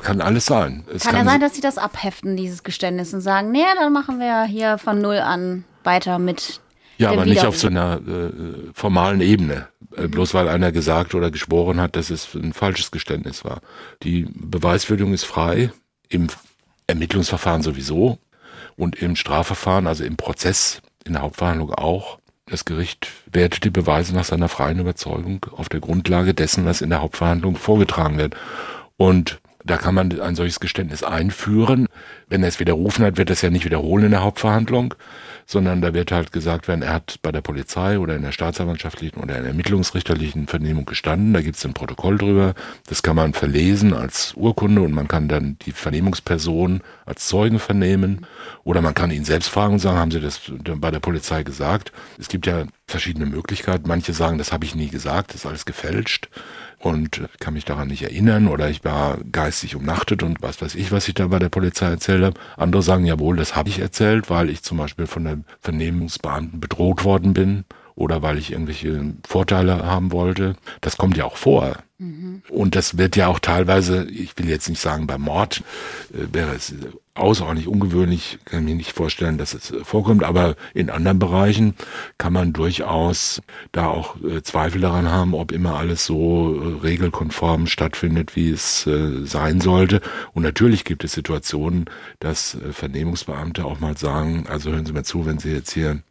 kann alles sein. Es kann, kann ja sein, dass sie das abheften, dieses Geständnis, und sagen, nee, dann machen wir hier von Null an weiter mit ja, aber nicht auf so einer äh, formalen Ebene. Äh, bloß weil einer gesagt oder geschworen hat, dass es ein falsches Geständnis war. Die Beweisführung ist frei, im Ermittlungsverfahren sowieso und im Strafverfahren, also im Prozess, in der Hauptverhandlung auch. Das Gericht wertet die Beweise nach seiner freien Überzeugung auf der Grundlage dessen, was in der Hauptverhandlung vorgetragen wird. Und da kann man ein solches Geständnis einführen. Wenn er es widerrufen hat, wird er es ja nicht wiederholen in der Hauptverhandlung, sondern da wird halt gesagt werden, er hat bei der Polizei oder in der staatsanwaltschaftlichen oder in der ermittlungsrichterlichen Vernehmung gestanden. Da gibt es ein Protokoll drüber. Das kann man verlesen als Urkunde und man kann dann die Vernehmungsperson als Zeugen vernehmen. Oder man kann ihn selbst fragen und sagen, haben Sie das bei der Polizei gesagt? Es gibt ja verschiedene Möglichkeiten. Manche sagen, das habe ich nie gesagt, das ist alles gefälscht und kann mich daran nicht erinnern oder ich war geistig umnachtet und was weiß ich, was ich da bei der Polizei erzählt habe. Andere sagen, jawohl, das habe ich erzählt, weil ich zum Beispiel von der Vernehmungsbeamten bedroht worden bin oder weil ich irgendwelche Vorteile haben wollte. Das kommt ja auch vor. Und das wird ja auch teilweise, ich will jetzt nicht sagen, beim Mord äh, wäre es außerordentlich ungewöhnlich, kann ich mir nicht vorstellen, dass es vorkommt, aber in anderen Bereichen kann man durchaus da auch äh, Zweifel daran haben, ob immer alles so äh, regelkonform stattfindet, wie es äh, sein sollte. Und natürlich gibt es Situationen, dass äh, Vernehmungsbeamte auch mal sagen, also hören Sie mir zu, wenn Sie jetzt hier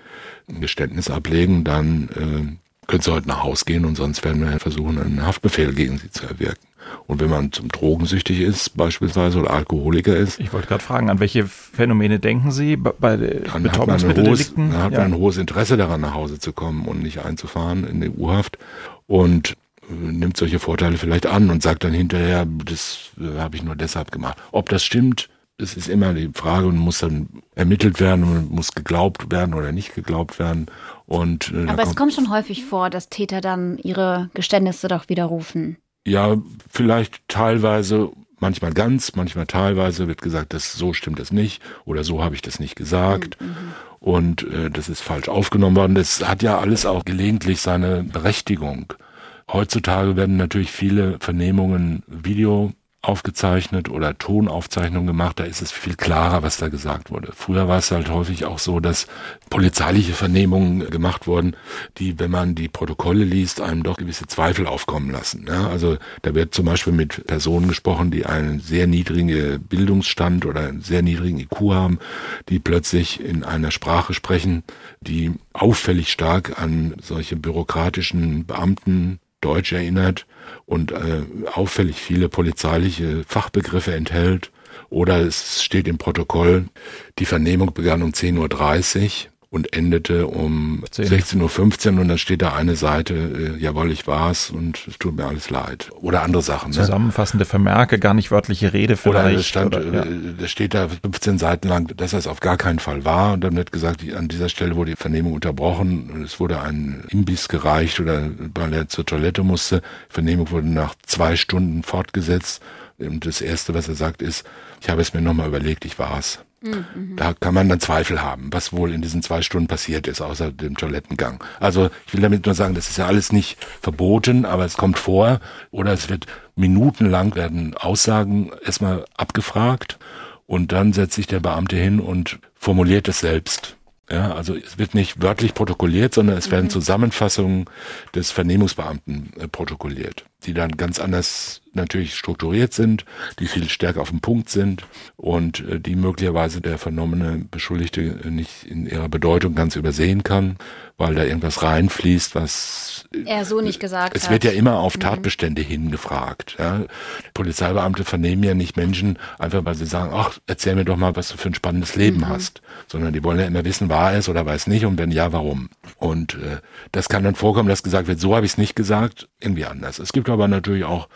ein Geständnis ablegen, dann äh, können Sie heute nach Hause gehen und sonst werden wir versuchen, einen Haftbefehl gegen Sie zu erwirken. Und wenn man zum drogensüchtig ist, beispielsweise, oder Alkoholiker ist. Ich wollte gerade fragen, an welche Phänomene denken Sie bei dann Betäubungsmitteldelikten? Dann hat man ein hohes Interesse daran, nach Hause zu kommen und nicht einzufahren in die U-Haft. Und äh, nimmt solche Vorteile vielleicht an und sagt dann hinterher, das äh, habe ich nur deshalb gemacht. Ob das stimmt, es ist immer die Frage und muss dann ermittelt werden und muss geglaubt werden oder nicht geglaubt werden. Und, äh, Aber es kommt schon häufig vor, dass Täter dann ihre Geständnisse doch widerrufen. Ja, vielleicht teilweise, manchmal ganz, manchmal teilweise wird gesagt, das so stimmt das nicht oder so habe ich das nicht gesagt mhm. und äh, das ist falsch aufgenommen worden. Das hat ja alles auch gelegentlich seine Berechtigung. Heutzutage werden natürlich viele Vernehmungen Video aufgezeichnet oder Tonaufzeichnungen gemacht, da ist es viel klarer, was da gesagt wurde. Früher war es halt häufig auch so, dass polizeiliche Vernehmungen gemacht wurden, die, wenn man die Protokolle liest, einem doch gewisse Zweifel aufkommen lassen. Ja, also da wird zum Beispiel mit Personen gesprochen, die einen sehr niedrigen Bildungsstand oder einen sehr niedrigen IQ haben, die plötzlich in einer Sprache sprechen, die auffällig stark an solche bürokratischen Beamten Deutsch erinnert und äh, auffällig viele polizeiliche Fachbegriffe enthält. Oder es steht im Protokoll, die Vernehmung begann um 10.30 Uhr und endete um 16.15 Uhr und dann steht da eine Seite, äh, jawohl, ich war's und es tut mir alles leid. Oder andere Sachen. Ne? Zusammenfassende Vermerke, gar nicht wörtliche Rede vielleicht. Oder, es stand, oder, ja. Äh, da steht da 15 Seiten lang, dass das auf gar keinen Fall war und dann wird gesagt, an dieser Stelle wurde die Vernehmung unterbrochen und es wurde ein Imbiss gereicht oder weil er zur Toilette musste. Die Vernehmung wurde nach zwei Stunden fortgesetzt und das Erste, was er sagt, ist, ich habe es mir nochmal überlegt, ich war's. Mhm. Da kann man dann Zweifel haben, was wohl in diesen zwei Stunden passiert ist, außer dem Toilettengang. Also ich will damit nur sagen, das ist ja alles nicht verboten, aber es kommt vor oder es wird minutenlang werden Aussagen erstmal abgefragt und dann setzt sich der Beamte hin und formuliert es selbst. Ja, also es wird nicht wörtlich protokolliert, sondern es werden mhm. Zusammenfassungen des Vernehmungsbeamten äh, protokolliert, die dann ganz anders natürlich strukturiert sind, die viel stärker auf den Punkt sind und äh, die möglicherweise der vernommene Beschuldigte äh, nicht in ihrer Bedeutung ganz übersehen kann, weil da irgendwas reinfließt, was er so nicht gesagt es hat. Es wird ja immer auf mhm. Tatbestände mhm. hingefragt. Ja. Polizeibeamte vernehmen ja nicht Menschen einfach, weil sie sagen, ach, erzähl mir doch mal, was du für ein spannendes Leben mhm. hast, sondern die wollen ja immer wissen, war es oder war es nicht und wenn ja, warum. Und äh, das kann dann vorkommen, dass gesagt wird, so habe ich es nicht gesagt, irgendwie anders. Es gibt aber natürlich auch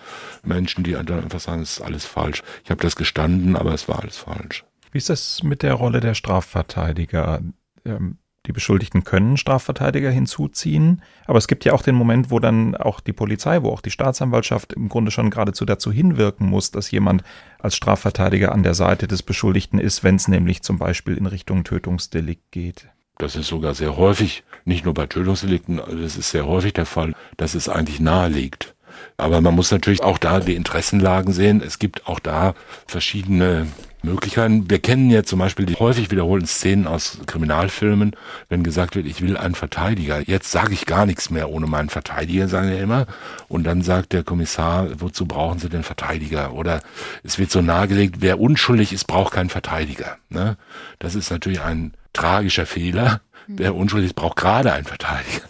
Menschen, die dann einfach sagen, es ist alles falsch. Ich habe das gestanden, aber es war alles falsch. Wie ist das mit der Rolle der Strafverteidiger? Ähm, die Beschuldigten können Strafverteidiger hinzuziehen, aber es gibt ja auch den Moment, wo dann auch die Polizei, wo auch die Staatsanwaltschaft im Grunde schon geradezu dazu hinwirken muss, dass jemand als Strafverteidiger an der Seite des Beschuldigten ist, wenn es nämlich zum Beispiel in Richtung Tötungsdelikt geht. Das ist sogar sehr häufig, nicht nur bei Tötungsdelikten, das ist sehr häufig der Fall, dass es eigentlich nahe liegt. Aber man muss natürlich auch da die Interessenlagen sehen. Es gibt auch da verschiedene Möglichkeiten. Wir kennen ja zum Beispiel die häufig wiederholten Szenen aus Kriminalfilmen, wenn gesagt wird, ich will einen Verteidiger. Jetzt sage ich gar nichts mehr ohne meinen Verteidiger, sagen wir immer. Und dann sagt der Kommissar, wozu brauchen Sie den Verteidiger? Oder es wird so nahegelegt, wer unschuldig ist, braucht keinen Verteidiger. Ne? Das ist natürlich ein tragischer Fehler. Wer unschuldig ist, braucht gerade einen Verteidiger.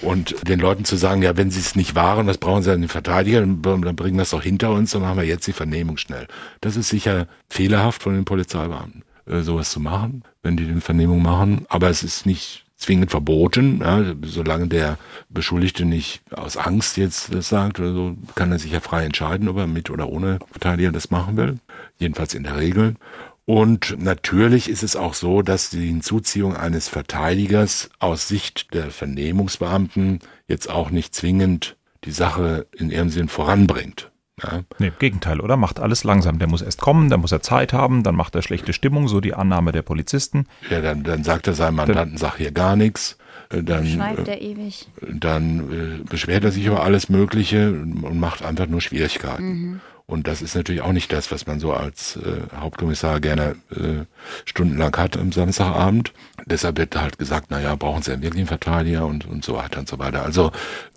Und den Leuten zu sagen, ja, wenn sie es nicht waren, was brauchen sie einen Verteidiger? Dann, bringen wir das doch hinter uns, dann machen wir jetzt die Vernehmung schnell. Das ist sicher fehlerhaft von den Polizeibeamten, äh, sowas zu machen, wenn die den Vernehmung machen. Aber es ist nicht zwingend verboten, ja, solange der Beschuldigte nicht aus Angst jetzt das sagt oder so, kann er sich ja frei entscheiden, ob er mit oder ohne Verteidiger das machen will. Jedenfalls in der Regel. Und natürlich ist es auch so, dass die Hinzuziehung eines Verteidigers aus Sicht der Vernehmungsbeamten jetzt auch nicht zwingend die Sache in ihrem Sinn voranbringt. Ja. Nee, im Gegenteil, oder? Macht alles langsam. Der muss erst kommen, dann muss er Zeit haben, dann macht er schlechte Stimmung, so die Annahme der Polizisten. Ja, dann, dann sagt er seinem Mandanten, sag hier gar nichts. äh, dann, Schreibt er ewig. dann äh, beschwert er sich über alles Mögliche und macht einfach nur Schwierigkeiten. Mhm. Und das ist natürlich auch nicht das, was man so als äh, Hauptkommissar gerne äh, stundenlang hat am Samstagabend. Deshalb wird halt gesagt, naja, brauchen Sie einen Verteidiger und, und so weiter und so weiter. Also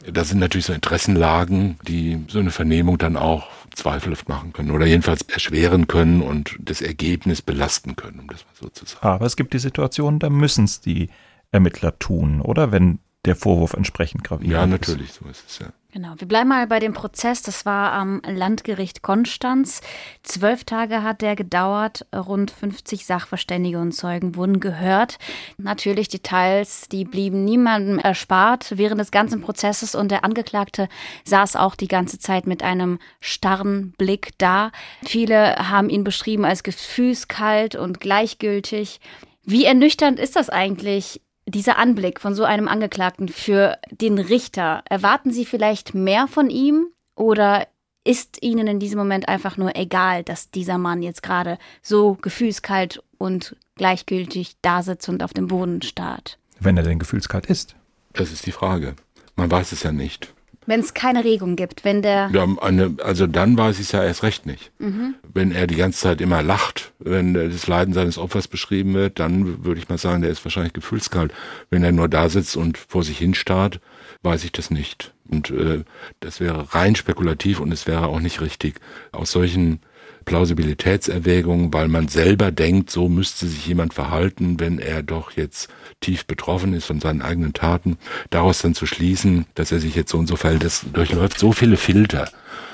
das sind natürlich so Interessenlagen, die so eine Vernehmung dann auch zweifelhaft machen können oder jedenfalls erschweren können und das Ergebnis belasten können, um das mal so zu sagen. Aber es gibt die Situation, da müssen es die Ermittler tun, oder? Wenn der Vorwurf entsprechend gravierend ist. Ja, natürlich, so ist es ja. Genau, wir bleiben mal bei dem Prozess. Das war am Landgericht Konstanz. Zwölf Tage hat der gedauert. Rund 50 Sachverständige und Zeugen wurden gehört. Natürlich Details, die blieben niemandem erspart während des ganzen Prozesses und der Angeklagte saß auch die ganze Zeit mit einem starren Blick da. Viele haben ihn beschrieben als gefühlskalt und gleichgültig. Wie ernüchternd ist das eigentlich, dieser Anblick von so einem Angeklagten für den Richter, erwarten Sie vielleicht mehr von ihm oder ist Ihnen in diesem Moment einfach nur egal, dass dieser Mann jetzt gerade so gefühlskalt und gleichgültig da sitzt und auf dem Boden starrt? Wenn er denn gefühlskalt ist. Das ist die Frage. Man weiß es ja nicht. Wenn es keine Regung gibt, wenn der. Ja, eine, also dann weiß ich es ja erst recht nicht. Mhm. Wenn er die ganze Zeit immer lacht, wenn das Leiden seines Opfers beschrieben wird, dann würde ich mal sagen, der ist wahrscheinlich gefühlskalt. Wenn er nur da sitzt und vor sich hin starrt, weiß ich das nicht. Und äh, das wäre rein spekulativ und es wäre auch nicht richtig. Aus solchen Plausibilitätserwägungen, weil man selber denkt, so müsste sich jemand verhalten, wenn er doch jetzt tief betroffen ist von seinen eigenen Taten, daraus dann zu schließen, dass er sich jetzt so und so verhält, das durchläuft so viele Filter.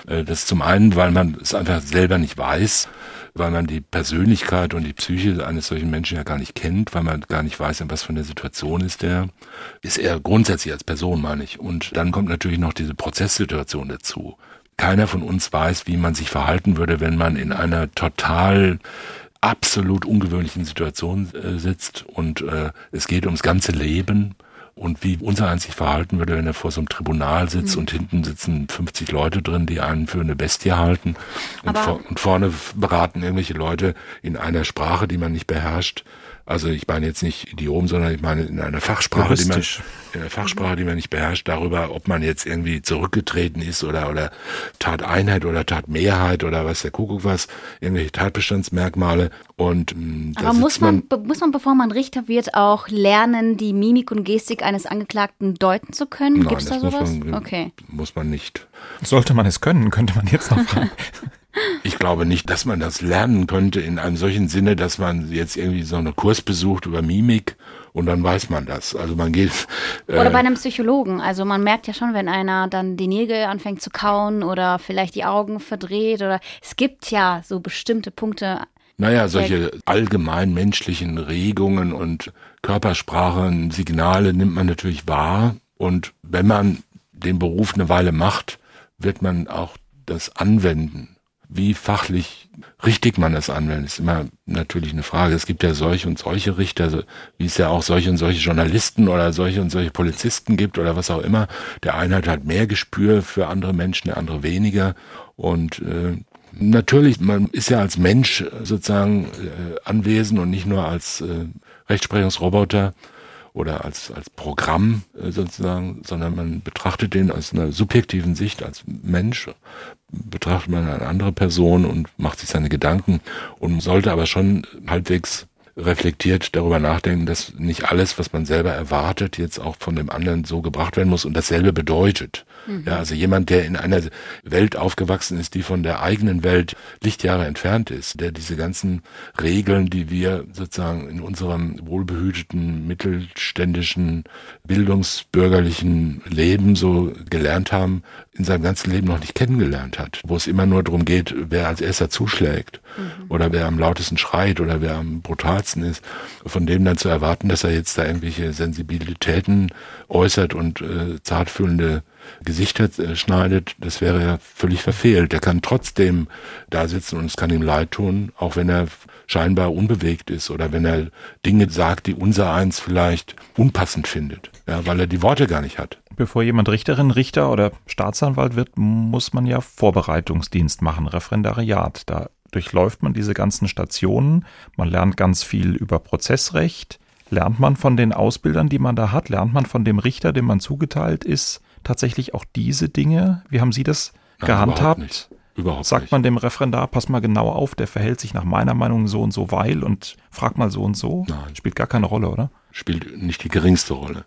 Äh, das zum einen, weil man es einfach selber nicht weiß, weil man die Persönlichkeit und die Psyche eines solchen Menschen ja gar nicht kennt, weil man gar nicht weiß, was für einer Situation ist der. Ist er grundsätzlich als Person, meine ich. Und dann kommt natürlich noch diese Prozesssituation dazu. Keiner von uns weiß, wie man sich verhalten würde, wenn man in einer total absolut ungewöhnlichen Situation äh, sitzt und äh, es geht ums ganze Leben und wie unser eins sich verhalten würde, wenn er vor so einem Tribunal sitzt mhm. und hinten sitzen 50 Leute drin, die einen für eine Bestie halten und, vor, und vorne beraten irgendwelche Leute in einer Sprache, die man nicht beherrscht also ich meine jetzt nicht Idiom, sondern ich meine in einer Fachsprache, die man, in einer Fachsprache, die man nicht beherrscht, darüber, ob man jetzt irgendwie zurückgetreten ist oder, oder Tateinheit oder Tatmehrheit oder was der Kuckuck was, irgendwelche Tatbestandsmerkmale. Und mm, Aber muss man, man, muss man, bevor man Richter wird, auch lernen, die Mimik und Gestik eines Angeklagten deuten zu können? Gibt es da sowas? Muss man, okay. Muss man nicht. Sollte man es können, könnte man jetzt noch fragen. Ich glaube nicht, dass man das lernen könnte in einem solchen Sinne, dass man jetzt irgendwie so einen Kurs besucht über Mimik und dann weiß man das. Also man geht. Äh oder bei einem Psychologen. Also man merkt ja schon, wenn einer dann die Nägel anfängt zu kauen oder vielleicht die Augen verdreht oder es gibt ja so bestimmte Punkte. Naja, solche allgemein menschlichen Regungen und Körpersprachen, Signale nimmt man natürlich wahr. Und wenn man den Beruf eine Weile macht, wird man auch das anwenden wie fachlich richtig man das anwendet, ist immer natürlich eine Frage. Es gibt ja solche und solche Richter, wie es ja auch solche und solche Journalisten oder solche und solche Polizisten gibt oder was auch immer. Der eine hat halt mehr Gespür für andere Menschen, der andere weniger. Und äh, natürlich, man ist ja als Mensch sozusagen äh, anwesend und nicht nur als äh, Rechtsprechungsroboter oder als, als Programm äh, sozusagen, sondern man betrachtet den aus einer subjektiven Sicht als Mensch, betrachtet man eine andere Person und macht sich seine Gedanken und sollte aber schon halbwegs reflektiert darüber nachdenken, dass nicht alles, was man selber erwartet, jetzt auch von dem anderen so gebracht werden muss und dasselbe bedeutet. Mhm. Ja, also jemand, der in einer Welt aufgewachsen ist, die von der eigenen Welt Lichtjahre entfernt ist, der diese ganzen Regeln, die wir sozusagen in unserem wohlbehüteten, mittelständischen, bildungsbürgerlichen Leben so gelernt haben, in seinem ganzen Leben noch nicht kennengelernt hat, wo es immer nur darum geht, wer als erster zuschlägt mhm. oder wer am lautesten schreit oder wer am brutalsten ist, von dem dann zu erwarten, dass er jetzt da irgendwelche Sensibilitäten äußert und äh, zartfühlende Gesichter äh, schneidet, das wäre ja völlig verfehlt. Der kann trotzdem da sitzen und es kann ihm leid tun, auch wenn er scheinbar unbewegt ist oder wenn er Dinge sagt, die unser eins vielleicht unpassend findet, ja, weil er die Worte gar nicht hat. Bevor jemand Richterin, Richter oder Staatsanwalt wird, muss man ja Vorbereitungsdienst machen, Referendariat. Da durchläuft man diese ganzen Stationen, man lernt ganz viel über Prozessrecht, Lernt man von den Ausbildern, die man da hat, lernt man von dem Richter, dem man zugeteilt ist, tatsächlich auch diese Dinge? Wie haben Sie das Nein, gehandhabt? Überhaupt nicht. Überhaupt Sagt nicht. man dem Referendar, pass mal genau auf, der verhält sich nach meiner Meinung so und so, weil und frag mal so und so? Nein. Spielt gar keine Rolle, oder? spielt nicht die geringste Rolle.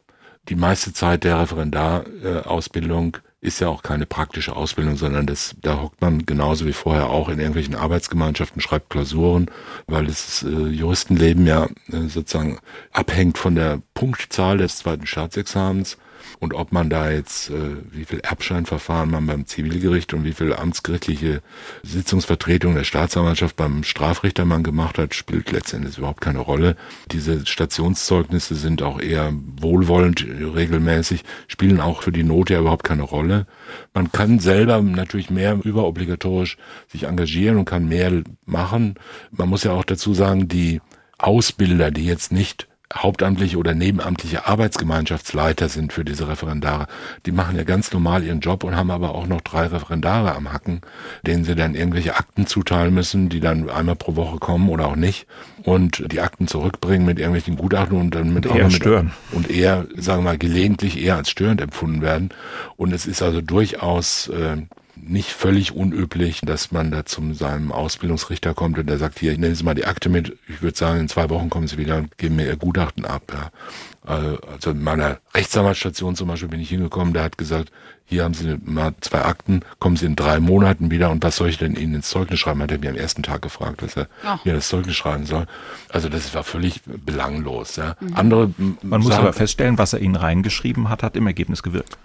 Die meiste Zeit der Referendarausbildung ist ja auch keine praktische Ausbildung, sondern das, da hockt man genauso wie vorher auch in irgendwelchen Arbeitsgemeinschaften, schreibt Klausuren, weil das äh, Juristenleben ja äh, sozusagen abhängt von der Punktzahl des zweiten Staatsexamens und ob man da jetzt, äh, wie viel Erbscheinverfahren man beim Zivilgericht und wie viel amtsgerichtliche Sitzungsvertretung der Staatsanwaltschaft beim Strafrichter man gemacht hat, spielt letztendlich überhaupt keine Rolle. Diese Stationszeugnisse sind auch eher wohlwollend regelmäßig, spielen auch für die Note ja überhaupt keine Rolle. Man kann selber natürlich mehr überobligatorisch sich engagieren und kann mehr machen. Man muss ja auch dazu sagen, die Ausbilder, die jetzt nicht hauptamtliche oder nebenamtliche Arbeitsgemeinschaftsleiter sind für diese Referendare. Die machen ja ganz normal ihren Job und haben aber auch noch drei Referendare am Hacken, denen sie dann irgendwelche Akten zuteilen müssen, die dann einmal pro Woche kommen oder auch nicht und die Akten zurückbringen mit irgendwelchen Gutachten und dann mit Und auch eher mit, stören. und eher, sagen wir mal, gelegentlich eher als störend empfunden werden. Und es ist also durchaus äh, nicht völlig unüblich, dass man da zum seinem Ausbildungsrichter kommt und der sagt, hier, nehmen Sie mal die Akte mit. Ich würde sagen, in zwei Wochen kommen Sie wieder und geben mir Ihr Gutachten ab. Ja. Äh, Also in meiner Rechtsanwaltsstation zum Beispiel bin ich hingekommen, der hat gesagt, hier haben Sie mal zwei Akten, kommen Sie in drei Monaten wieder und was soll ich denn Ihnen ins Zeugnis schreiben? Hat er mir am ersten Tag gefragt, was er Ach. mir das Zeugnis schreiben soll. Also das war völlig belanglos. Ja. Andere m, Man muss sagen- aber feststellen, was er ihnen reingeschrieben hat, hat im Ergebnis gewirkt.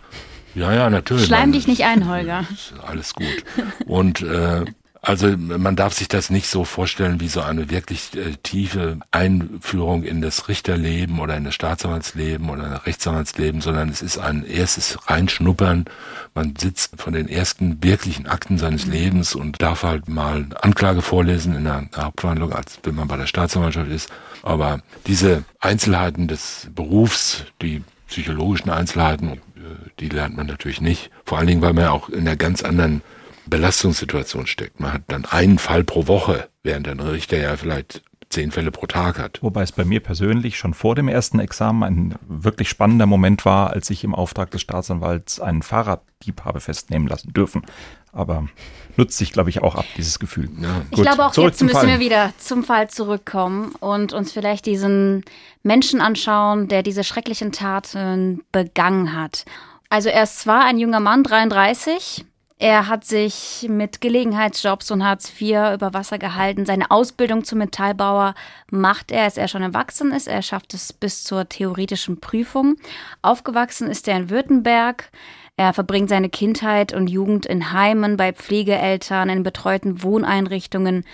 Ja, ja, natürlich. Schleim Man- dich nicht ein, Holger. alles gut. Und äh, also man darf sich das nicht so vorstellen wie so eine wirklich äh, tiefe Einführung in das Richterleben oder in das Staatsanwaltsleben oder in das Rechtsanwaltsleben, sondern es ist ein erstes Reinschnuppern. Man sitzt von den ersten wirklichen Akten seines Lebens und darf halt mal Anklage vorlesen in der Hauptverhandlung, als wenn man bei der Staatsanwaltschaft ist. Aber diese Einzelheiten des Berufs, die psychologischen Einzelheiten, die lernt man natürlich nicht. Vor allen Dingen, weil man ja auch in einer ganz anderen Belastungssituation steckt. Man hat dann einen Fall pro Woche, während ein Richter ja vielleicht zehn Fälle pro Tag hat. Wobei es bei mir persönlich schon vor dem ersten Examen ein wirklich spannender Moment war, als ich im Auftrag des Staatsanwalts einen Fahrraddieb habe festnehmen lassen dürfen. Aber nutzt sich, glaube ich, auch ab, dieses Gefühl. Ja. Ich glaube, auch zurück jetzt müssen Fall. wir wieder zum Fall zurückkommen und uns vielleicht diesen Menschen anschauen, der diese schrecklichen Taten begangen hat. Also er ist zwar ein junger Mann, 33. Er hat sich mit Gelegenheitsjobs und Hartz IV über Wasser gehalten. Seine Ausbildung zum Metallbauer macht er, als er schon erwachsen ist. Er schafft es bis zur theoretischen Prüfung. Aufgewachsen ist er in Württemberg. Er verbringt seine Kindheit und Jugend in Heimen, bei Pflegeeltern, in betreuten Wohneinrichtungen.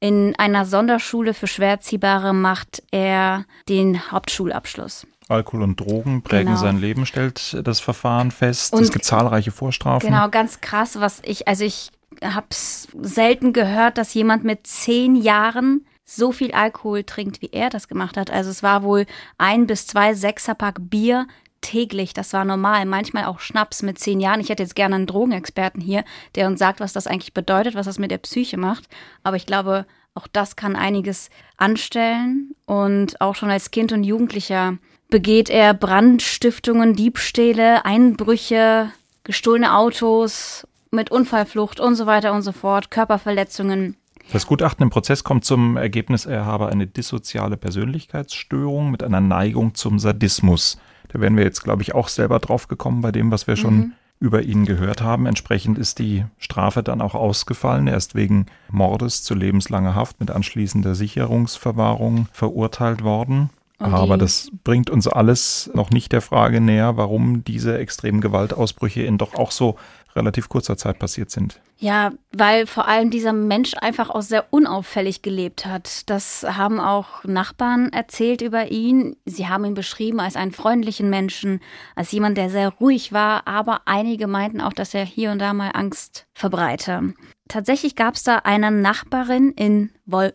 In einer Sonderschule für Schwerziehbare macht er den Hauptschulabschluss. Alkohol und Drogen prägen Genau. sein Leben, stellt das Verfahren fest. Und- es gibt zahlreiche Vorstrafen. Genau, ganz krass, was ich, also ich hab's selten gehört, dass jemand mit zehn Jahren so viel Alkohol trinkt, wie er das gemacht hat. Also es war wohl ein bis zwei Sechserpack Bier täglich. Das war normal. Manchmal auch Schnaps mit zehn Jahren. Ich hätte jetzt gerne einen Drogenexperten hier, der uns sagt, was das eigentlich bedeutet, was das mit der Psyche macht. Aber ich glaube, auch das kann einiges anstellen. Und auch schon als Kind und Jugendlicher begeht er Brandstiftungen, Diebstähle, Einbrüche, gestohlene Autos mit Unfallflucht und so weiter und so fort, Körperverletzungen. Das Gutachten im Prozess kommt zum Ergebnis, er habe eine dissoziale Persönlichkeitsstörung mit einer Neigung zum Sadismus. Da wären wir jetzt, glaube ich, auch selber drauf gekommen bei dem, was wir schon über ihn gehört haben. Entsprechend ist die Strafe dann auch ausgefallen. Er ist wegen Mordes zu lebenslanger Haft mit anschließender Sicherungsverwahrung verurteilt worden. Und Aber die- das bringt uns alles noch nicht der Frage näher, warum diese extremen Gewaltausbrüche in doch auch so relativ kurzer Zeit passiert sind. Ja, weil vor allem dieser Mensch einfach auch sehr unauffällig gelebt hat. Das haben auch Nachbarn erzählt über ihn. Sie haben ihn beschrieben als einen freundlichen Menschen, als jemand, der sehr ruhig war, aber einige meinten auch, dass er hier und da mal Angst verbreite. Tatsächlich gab es da eine Nachbarin in Wol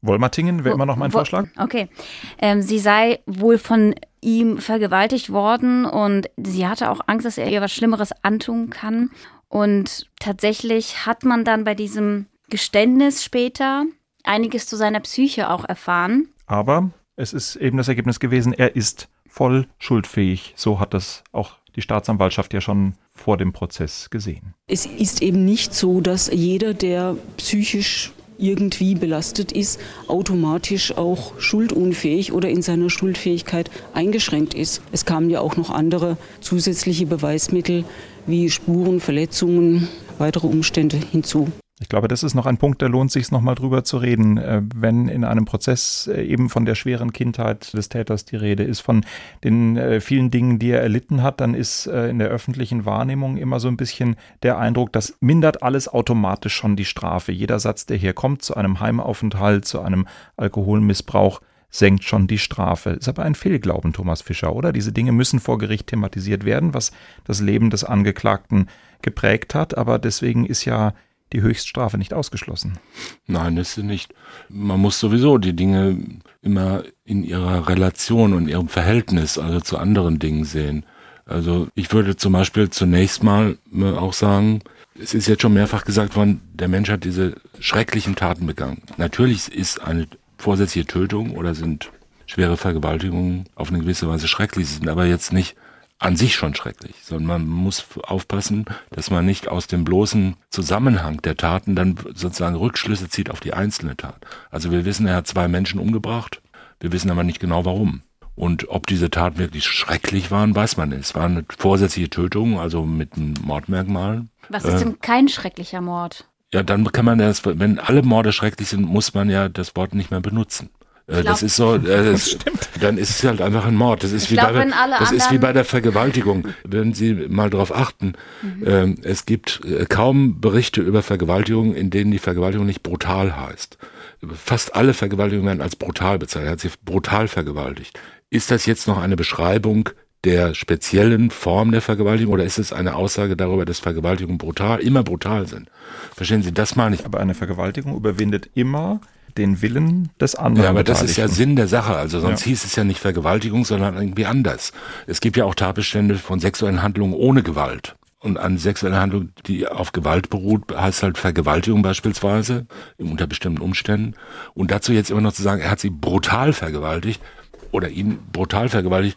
Wolmertingen wäre immer noch mein Vorschlag. Okay. Ähm, sie sei wohl von ihm vergewaltigt worden und sie hatte auch Angst, dass er ihr was Schlimmeres antun kann. Und tatsächlich hat man dann bei diesem Geständnis später einiges zu seiner Psyche auch erfahren. Aber Es ist eben das Ergebnis gewesen, er ist voll schuldfähig. So hat das auch die Staatsanwaltschaft ja schon vor dem Prozess gesehen. Es ist eben nicht so, dass jeder, der psychisch irgendwie belastet ist, automatisch auch schuldunfähig oder in seiner Schuldfähigkeit eingeschränkt ist. Es kamen ja auch noch andere zusätzliche Beweismittel wie Spuren, Verletzungen, weitere Umstände hinzu. Ich glaube, das ist noch ein Punkt, da lohnt sich nochmal drüber zu reden. Äh, wenn in einem Prozess äh, eben von der schweren Kindheit des Täters die Rede ist, von den äh, vielen Dingen, die er erlitten hat, dann ist in der öffentlichen Wahrnehmung immer so ein bisschen der Eindruck, das mindert alles automatisch schon die Strafe. Jeder Satz, der hier kommt, zu einem Heimaufenthalt, zu einem Alkoholmissbrauch, senkt schon die Strafe. Ist aber ein Fehlglauben, Thomas Fischer, oder? Diese Dinge müssen vor Gericht thematisiert werden, was das Leben des Angeklagten geprägt hat. Aber deswegen ist ja die Höchststrafe nicht ausgeschlossen. Nein, ist sie nicht. Man muss sowieso die Dinge immer in ihrer Relation und ihrem Verhältnis, also zu anderen Dingen sehen. Also ich würde zum Beispiel zunächst mal auch sagen, es ist jetzt schon mehrfach gesagt worden, der Mensch hat diese schrecklichen Taten begangen. Natürlich ist eine vorsätzliche Tötung oder sind schwere Vergewaltigungen auf eine gewisse Weise schrecklich, sind aber jetzt nicht an sich schon schrecklich, sondern man muss aufpassen, dass man nicht aus dem bloßen Zusammenhang der Taten dann sozusagen Rückschlüsse zieht auf die einzelne Tat. Also wir wissen, er hat zwei Menschen umgebracht, wir wissen aber nicht genau warum. Und ob diese Taten wirklich schrecklich waren, weiß man nicht. Es war eine vorsätzliche Tötung, also mit einem Mordmerkmal. Was ist äh, denn kein schrecklicher Mord? Ja, dann kann man das, wenn alle Morde schrecklich sind, muss man ja das Wort nicht mehr benutzen. Äh, das ist so, äh, das, dann ist es halt einfach ein Mord. Das ist wie, glaub, bei, das ist wie bei der Vergewaltigung. Wenn Sie mal darauf achten, mhm. äh, es gibt äh, kaum Berichte über Vergewaltigung, in denen die Vergewaltigung nicht brutal heißt. Fast alle Vergewaltigungen werden als brutal bezeichnet. Er hat sie brutal vergewaltigt. Ist das jetzt noch eine Beschreibung der speziellen Form der Vergewaltigung oder ist es eine Aussage darüber, dass Vergewaltigungen brutal, immer brutal sind? Verstehen Sie, das meine ich. Aber eine Vergewaltigung überwindet immer den Willen des anderen. Ja, aber das ist ja Sinn der Sache. Also sonst ja. hieß es ja nicht Vergewaltigung, sondern irgendwie anders. Es gibt ja auch Tatbestände von sexuellen Handlungen ohne Gewalt. Und eine sexuelle Handlung, die auf Gewalt beruht, heißt halt Vergewaltigung beispielsweise, unter bestimmten Umständen. Und dazu jetzt immer noch zu sagen, er hat sie brutal vergewaltigt oder ihn brutal vergewaltigt,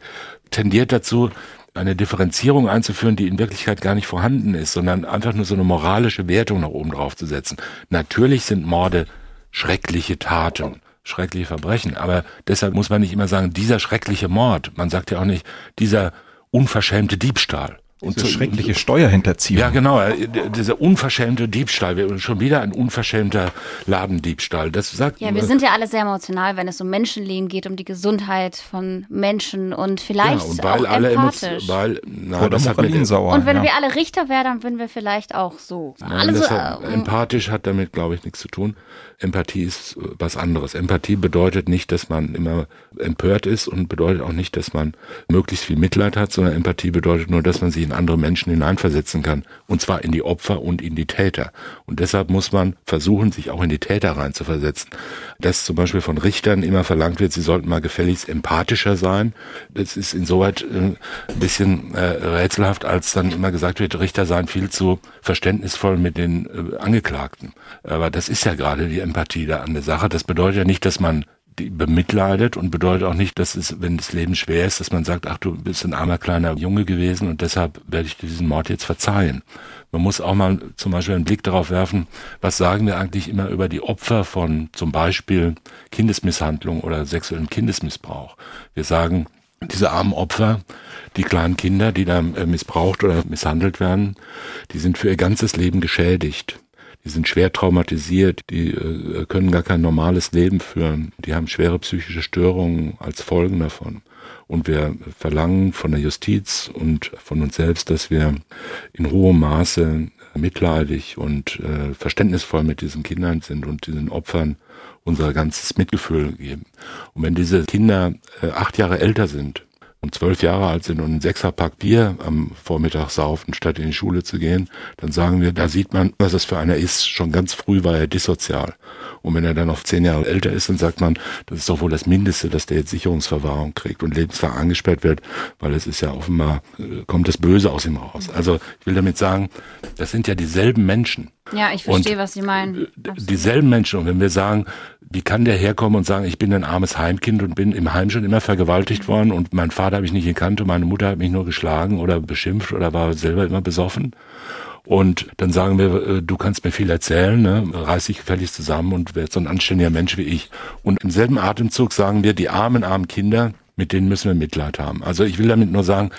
tendiert dazu, eine Differenzierung einzuführen, die in Wirklichkeit gar nicht vorhanden ist, sondern einfach nur so eine moralische Wertung nach oben drauf zu setzen. Natürlich sind Morde schreckliche Taten, schreckliche Verbrechen. Aber deshalb muss man nicht immer sagen, dieser schreckliche Mord. Man sagt ja auch nicht, dieser unverschämte Diebstahl. Und so schreckliche Steuerhinterziehung. Ja, genau. Äh, dieser unverschämte Diebstahl. Schon wieder ein unverschämter Ladendiebstahl. Das sagt. Ja, wir sind ja alle sehr emotional, wenn es um Menschenleben geht, um die Gesundheit von Menschen und vielleicht ja, und weil auch alle empathisch. Weil, na, das hat mit, sauer, und wenn ja. wir alle Richter wären, dann würden wir vielleicht auch so. Nein, alle so hat, äh, empathisch hat damit, glaube ich, nichts zu tun. Empathie ist äh, was anderes. Empathie bedeutet nicht, dass man immer empört ist und bedeutet auch nicht, dass man möglichst viel Mitleid hat, sondern Empathie bedeutet nur, dass man sich in andere Menschen hineinversetzen kann. Und zwar in die Opfer und in die Täter. Und deshalb muss man versuchen, sich auch in die Täter reinzuversetzen. Dass zum Beispiel von Richtern immer verlangt wird, sie sollten mal gefälligst empathischer sein. Das ist insoweit äh, ein bisschen äh, rätselhaft, als dann immer gesagt wird, Richter seien viel zu verständnisvoll mit den äh, Angeklagten. Aber das ist ja gerade die Empathie da an der Sache. Das bedeutet ja nicht, dass man bemitleidet und bedeutet auch nicht, dass es, wenn das Leben schwer ist, dass man sagt, ach du bist ein armer kleiner Junge gewesen und deshalb werde ich dir diesen Mord jetzt verzeihen. Man muss auch mal zum Beispiel einen Blick darauf werfen, was sagen wir eigentlich immer über die Opfer von zum Beispiel Kindesmisshandlung oder sexuellem Kindesmissbrauch. Wir sagen, diese armen Opfer, die kleinen Kinder, die da äh, missbraucht oder misshandelt werden, die sind für ihr ganzes Leben geschädigt die sind schwer traumatisiert, die äh, können gar kein normales Leben führen, die haben schwere psychische Störungen als Folgen davon. Und wir verlangen von der Justiz und von uns selbst, dass wir in hohem Maße mitleidig und äh, verständnisvoll mit diesen Kindern sind und diesen Opfern unser ganzes Mitgefühl geben. Und wenn diese Kinder äh, acht Jahre älter sind, und zwölf Jahre alt sind und einen Sechserpack Bier am Vormittag saufen, statt in die Schule zu gehen, dann sagen wir, da sieht man, was das für einer ist. Schon ganz früh war er dissozial. Und wenn er dann auf zehn Jahre älter ist, dann sagt man, das ist doch wohl das Mindeste, dass der jetzt Sicherungsverwahrung kriegt und lebenslang angesperrt wird, weil es ist ja offenbar, äh, kommt das Böse aus ihm raus. Also ich will damit sagen, das sind ja dieselben Menschen, Ja, ich verstehe, und was Sie meinen. Absolut. Dieselben Menschen, und wenn wir sagen, wie kann der herkommen und sagen, ich bin ein armes Heimkind und bin im Heim schon immer vergewaltigt worden und mein Vater habe ich nicht gekannt und meine Mutter hat mich nur geschlagen oder beschimpft oder war selber immer besoffen. Und dann sagen wir, äh, du kannst mir viel erzählen, ne? reiß dich gefälligst zusammen und werd so ein anständiger Mensch wie ich. Und im selben Atemzug sagen wir, die armen, armen Kinder, mit denen müssen wir Mitleid haben. Also ich will damit nur sagen,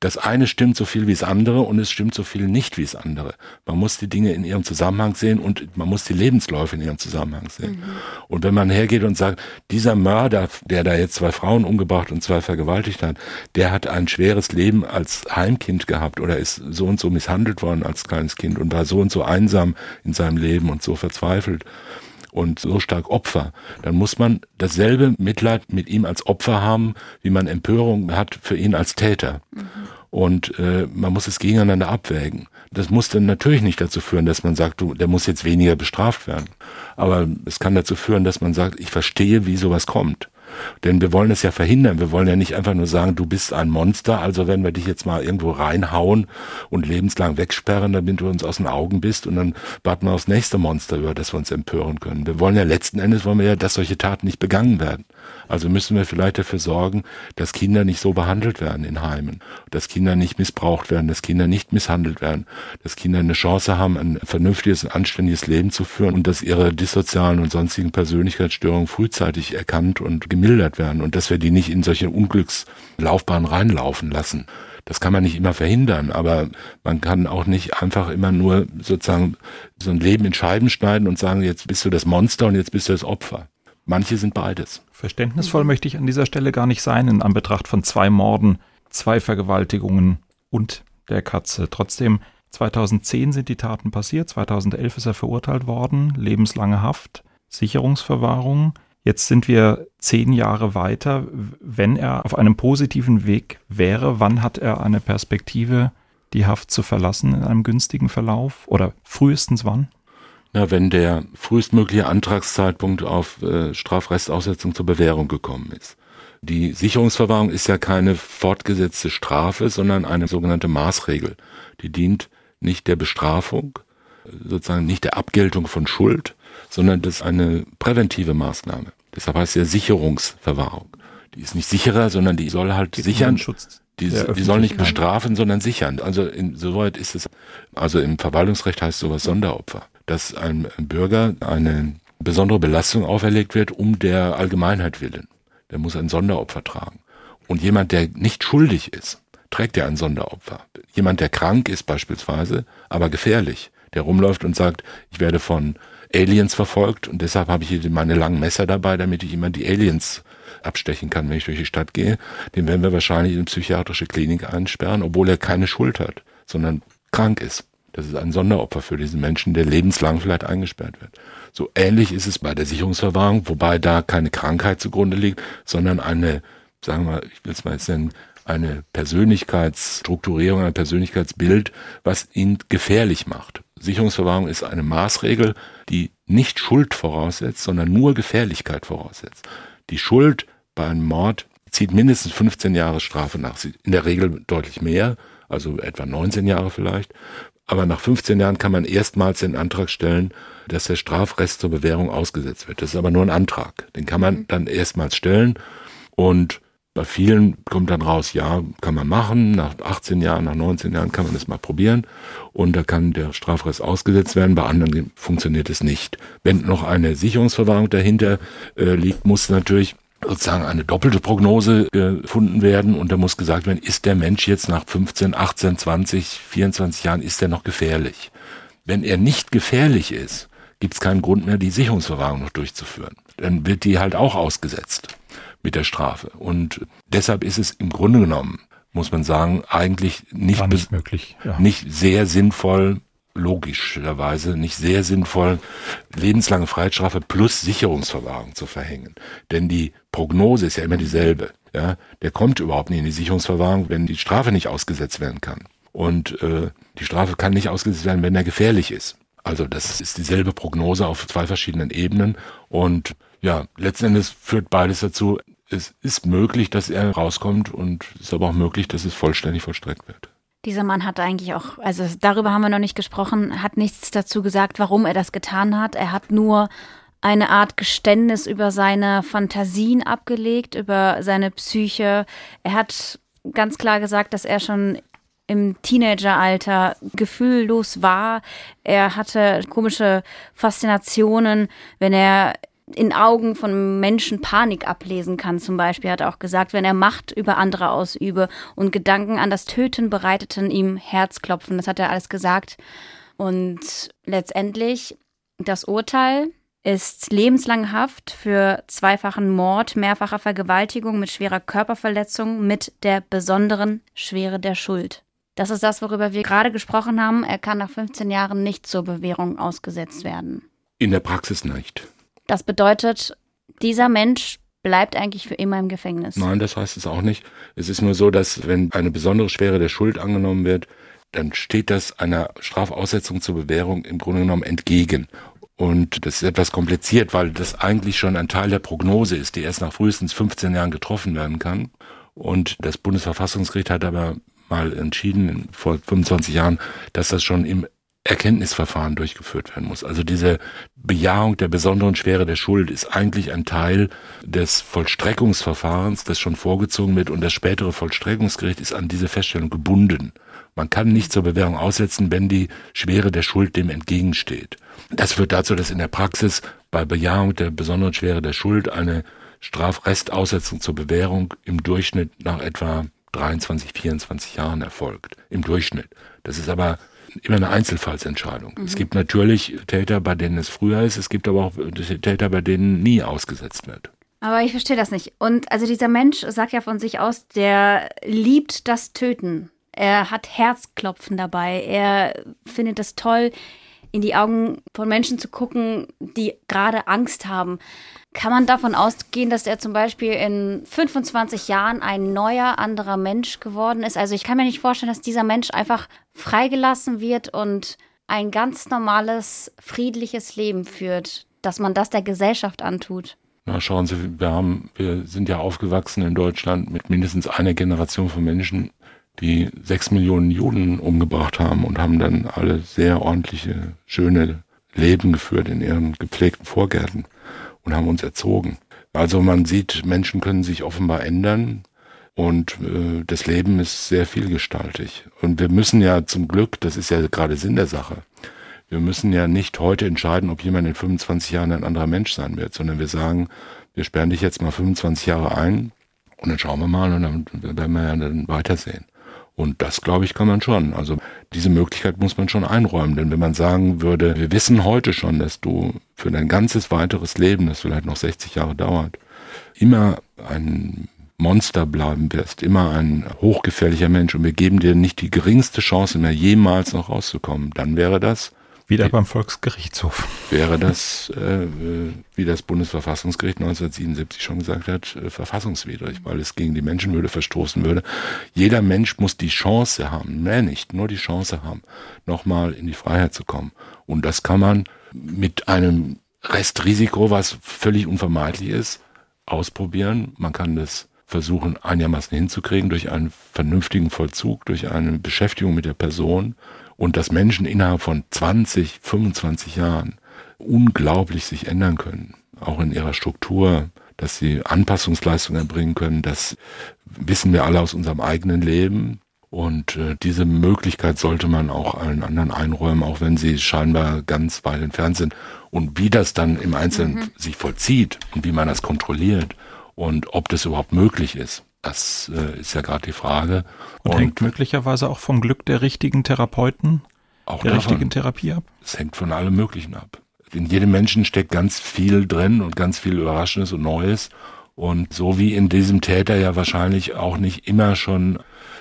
das eine stimmt so viel wie das andere und es stimmt so viel nicht wie das andere. Man muss die Dinge in ihrem Zusammenhang sehen und man muss die Lebensläufe in ihrem Zusammenhang sehen. Mhm. Und wenn man hergeht und sagt, dieser Mörder, der da jetzt zwei Frauen umgebracht und zwei vergewaltigt hat, der hat ein schweres Leben als Heimkind gehabt oder ist so und so misshandelt worden als kleines Kind und war so und so einsam in seinem Leben und so verzweifelt und so stark Opfer, dann muss man dasselbe Mitleid mit ihm als Opfer haben, wie man Empörung hat für ihn als Täter. Mhm. Und äh, man muss es gegeneinander abwägen. Das muss dann natürlich nicht dazu führen, dass man sagt, du, der muss jetzt weniger bestraft werden. Aber es kann dazu führen, dass man sagt, ich verstehe, wie sowas kommt. Denn wir wollen es ja verhindern. Wir wollen ja nicht einfach nur sagen, du bist ein Monster, also werden wir dich jetzt mal irgendwo reinhauen und lebenslang wegsperren, damit du uns aus den Augen bist und dann warten wir aufs nächste Monster, über das wir uns empören können. Wir wollen ja letzten Endes wollen wir ja, dass solche Taten nicht begangen werden. Also müssen wir vielleicht dafür sorgen, dass Kinder nicht so behandelt werden in Heimen, dass Kinder nicht missbraucht werden, dass Kinder nicht misshandelt werden, dass Kinder eine Chance haben, ein vernünftiges, anständiges Leben zu führen und dass ihre dissozialen und sonstigen Persönlichkeitsstörungen frühzeitig erkannt und gemildert werden und dass wir die nicht in solche Unglückslaufbahnen reinlaufen lassen. Das kann man nicht immer verhindern, aber man kann auch nicht einfach immer nur sozusagen so ein Leben in Scheiben schneiden und sagen, jetzt bist du das Monster und jetzt bist du das Opfer. Manche sind beides. Verständnisvoll möchte ich an dieser Stelle gar nicht sein, in Anbetracht von zwei Morden, zwei Vergewaltigungen und der Katze. Trotzdem, 2010 sind die Taten passiert, 2011 ist er verurteilt worden, lebenslange Haft, Sicherungsverwahrung. Jetzt sind wir zehn Jahre weiter. Wenn er auf einem positiven Weg wäre, wann hat er eine Perspektive, die Haft zu verlassen in einem günstigen Verlauf? Oder frühestens wann? Na, wenn der frühestmögliche Antragszeitpunkt auf äh, Strafrestaussetzung zur Bewährung gekommen ist. Die Sicherungsverwahrung ist ja keine fortgesetzte Strafe, sondern eine sogenannte Maßregel. Die dient nicht der Bestrafung, sozusagen nicht der Abgeltung von Schuld, sondern das ist eine präventive Maßnahme. Deshalb heißt es ja Sicherungsverwahrung. Die ist nicht sicherer, sondern die soll halt die sichern. Schutz die, die soll nicht bestrafen, sondern sichern. Also insoweit ist es, also im Verwaltungsrecht heißt sowas Sonderopfer dass einem Bürger eine besondere Belastung auferlegt wird, um der Allgemeinheit willen. Der muss ein Sonderopfer tragen. Und jemand, der nicht schuldig ist, trägt ja ein Sonderopfer. Jemand, der krank ist beispielsweise, aber gefährlich, der rumläuft und sagt, ich werde von Aliens verfolgt und deshalb habe ich hier meine langen Messer dabei, damit ich immer die Aliens abstechen kann, wenn ich durch die Stadt gehe, den werden wir wahrscheinlich in eine psychiatrische Klinik einsperren, obwohl er keine Schuld hat, sondern krank ist. Das ist ein Sonderopfer für diesen Menschen, der lebenslang vielleicht eingesperrt wird. So ähnlich ist es bei der Sicherungsverwahrung, wobei da keine Krankheit zugrunde liegt, sondern eine, sagen wir, ich will es mal jetzt nennen, eine Persönlichkeitsstrukturierung, ein Persönlichkeitsbild, was ihn gefährlich macht. Sicherungsverwahrung ist eine Maßregel, die nicht Schuld voraussetzt, sondern nur Gefährlichkeit voraussetzt. Die Schuld bei einem Mord zieht mindestens 15 Jahre Strafe nach, in der Regel deutlich mehr, also etwa 19 Jahre vielleicht. Aber nach 15 Jahren kann man erstmals den Antrag stellen, dass der Strafrest zur Bewährung ausgesetzt wird. Das ist aber nur ein Antrag. Den kann man mhm. dann erstmals stellen und bei vielen kommt dann raus, ja, kann man machen. Nach 18 Jahren, nach 19 Jahren kann man das mal probieren. Und da kann der Strafrest ausgesetzt werden. Bei anderen funktioniert es nicht. Wenn noch eine Sicherungsverwahrung dahinter äh, liegt, muss natürlich sozusagen eine doppelte Prognose gefunden werden und da muss gesagt werden, ist der Mensch jetzt nach 15, 18, 20, 24 Jahren, ist er noch gefährlich? Wenn er nicht gefährlich ist, gibt es keinen Grund mehr, die Sicherungsverwahrung noch durchzuführen. Dann wird die halt auch ausgesetzt mit der Strafe. Und deshalb ist es im Grunde genommen, muss man sagen, eigentlich nicht, nicht möglich, ja. nicht sehr sinnvoll, logischerweise nicht sehr sinnvoll, lebenslange Freiheitsstrafe plus Sicherungsverwahrung zu verhängen. Denn die Prognose ist ja immer dieselbe. Ja, der kommt überhaupt nicht in die Sicherungsverwahrung, wenn die Strafe nicht ausgesetzt werden kann. Und äh, die Strafe kann nicht ausgesetzt werden, wenn er gefährlich ist. Also das ist dieselbe Prognose auf zwei verschiedenen Ebenen. Und ja, letzten Endes führt beides dazu, es ist möglich, dass er rauskommt und es ist aber auch möglich, dass es vollständig vollstreckt wird. Dieser Mann hat eigentlich auch, also darüber haben wir noch nicht gesprochen, hat nichts dazu gesagt, warum er das getan hat. Er hat nur eine Art Geständnis über seine Fantasien abgelegt, über seine Psyche. Er hat ganz klar gesagt, dass er schon im Teenageralter gefühllos war. Er hatte komische Faszinationen, wenn er in Augen von Menschen Panik ablesen kann, zum Beispiel, hat er auch gesagt, wenn er Macht über andere ausübe und Gedanken an das Töten bereiteten ihm Herzklopfen. Das hat er alles gesagt. Und letztendlich das Urteil ist lebenslang Haft für zweifachen Mord, mehrfacher Vergewaltigung mit schwerer Körperverletzung mit der besonderen Schwere der Schuld. Das ist das, worüber wir gerade gesprochen haben. Er kann nach 15 Jahren nicht zur Bewährung ausgesetzt werden. In der Praxis nicht. Das bedeutet, dieser Mensch bleibt eigentlich für immer im Gefängnis. Nein, das heißt es auch nicht. Es ist nur so, dass wenn eine besondere Schwere der Schuld angenommen wird, dann steht das einer Strafaussetzung zur Bewährung im Grunde genommen entgegen. Und das ist etwas kompliziert, weil das eigentlich schon ein Teil der Prognose ist, die erst nach frühestens 15 Jahren getroffen werden kann. Und das Bundesverfassungsgericht hat aber mal entschieden, vor 25 Jahren, dass das schon im Erkenntnisverfahren durchgeführt werden muss. Also diese Bejahung der besonderen Schwere der Schuld ist eigentlich ein Teil des Vollstreckungsverfahrens, das schon vorgezogen wird und das spätere Vollstreckungsgericht ist an diese Feststellung gebunden. Man kann nicht zur Bewährung aussetzen, wenn die Schwere der Schuld dem entgegensteht. Das führt dazu, dass in der Praxis bei Bejahung der besonderen Schwere der Schuld eine Strafrestaussetzung zur Bewährung im Durchschnitt nach etwa 23, 24 Jahren erfolgt. Im Durchschnitt. Das ist aber immer eine Einzelfallsentscheidung. Mhm. Es gibt natürlich Täter, bei denen es früher ist, es gibt aber auch Täter, bei denen nie ausgesetzt wird. Aber ich verstehe das nicht. Und also dieser Mensch sagt ja von sich aus, der liebt das Töten. Er hat Herzklopfen dabei. Er findet es toll, in die Augen von Menschen zu gucken, die gerade Angst haben. Kann man davon ausgehen, dass er zum Beispiel in 25 Jahren ein neuer, anderer Mensch geworden ist? Also ich kann mir nicht vorstellen, dass dieser Mensch einfach freigelassen wird und ein ganz normales, friedliches Leben führt, dass man das der Gesellschaft antut. Na, schauen Sie, wir haben, wir sind ja aufgewachsen in Deutschland mit mindestens einer Generation von Menschen, die sechs Millionen Juden umgebracht haben und haben dann alle sehr ordentliche, schöne Leben geführt in ihren gepflegten Vorgärten und haben uns erzogen. Also man sieht, Menschen können sich offenbar ändern und äh, das Leben ist sehr vielgestaltig. Und wir müssen ja zum Glück, das ist ja gerade Sinn der Sache, wir müssen ja nicht heute entscheiden, ob jemand in 25 Jahren ein anderer Mensch sein wird, sondern wir sagen, wir sperren dich jetzt mal 25 Jahre ein und dann schauen wir mal und dann werden wir ja dann weitersehen. Und das, glaube ich, kann man schon. Also diese Möglichkeit muss man schon einräumen. Denn wenn man sagen würde, wir wissen heute schon, dass du für dein ganzes weiteres Leben, das vielleicht noch 60 Jahre dauert, immer ein Monster bleiben wirst, immer ein hochgefährlicher Mensch und wir geben dir nicht die geringste Chance mehr, jemals noch rauszukommen, dann wäre das wieder beim Volksgerichtshof. Wäre das, äh, wie das Bundesverfassungsgericht 1977 schon gesagt hat, äh, verfassungswidrig, weil es gegen die Menschenwürde verstoßen würde. Jeder Mensch muss die Chance haben, mehr nicht, nur die Chance haben, nochmal in die Freiheit zu kommen. Und das kann man mit einem Restrisiko, was völlig unvermeidlich ist, ausprobieren. Man kann das versuchen einigermaßen hinzukriegen durch einen vernünftigen Vollzug, durch eine Beschäftigung mit der Person und dass Menschen innerhalb von 20, 25 Jahren unglaublich sich ändern können, auch in ihrer Struktur, dass sie Anpassungsleistungen erbringen können, das wissen wir alle aus unserem eigenen Leben. Und äh, diese Möglichkeit sollte man auch allen anderen einräumen, auch wenn sie scheinbar ganz weit entfernt sind. Und wie das dann im Einzelnen mhm. sich vollzieht und wie man das kontrolliert und ob das überhaupt möglich ist, das äh, ist ja gerade die Frage. Und, und, hängt möglicherweise auch vom Glück der richtigen Therapeuten, auch der davon, richtigen Therapie ab? Es hängt von allem Möglichen ab. In jedem Menschen steckt ganz viel drin und ganz viel Überraschendes und Neues. Und so wie in diesem Täter ja wahrscheinlich auch nicht immer schon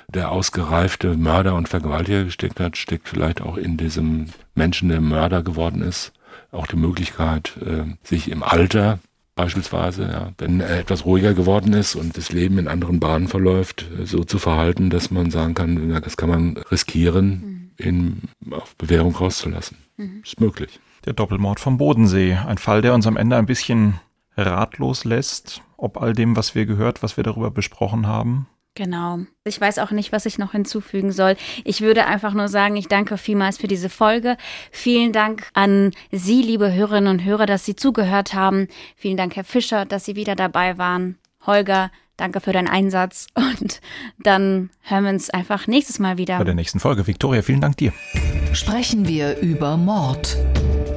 der ausgereifte Mörder und Vergewaltiger gesteckt hat, steckt vielleicht auch in diesem Menschen, der Mörder geworden ist, auch die Möglichkeit, äh, sich im Alter beispielsweise, ja, wenn er etwas ruhiger geworden ist und das Leben in anderen Bahnen verläuft, so zu verhalten, dass man sagen kann, das kann man riskieren, mhm. ihn auf Bewährung rauszulassen. Mhm. Ist möglich. Der Doppelmord vom Bodensee, ein Fall, der uns am Ende ein bisschen ratlos lässt, ob all dem, was wir gehört, was wir darüber besprochen haben. Genau. Ich weiß auch nicht, was ich noch hinzufügen soll. Ich würde einfach nur sagen, ich danke vielmals für diese Folge. Vielen Dank an Sie, liebe Hörerinnen und Hörer, dass Sie zugehört haben. Vielen Dank, Herr Fischer, dass Sie wieder dabei waren. Holger, danke für deinen Einsatz. Und dann hören wir uns einfach nächstes Mal wieder. Bei der nächsten Folge. Viktoria, vielen Dank dir. Sprechen wir über Mord.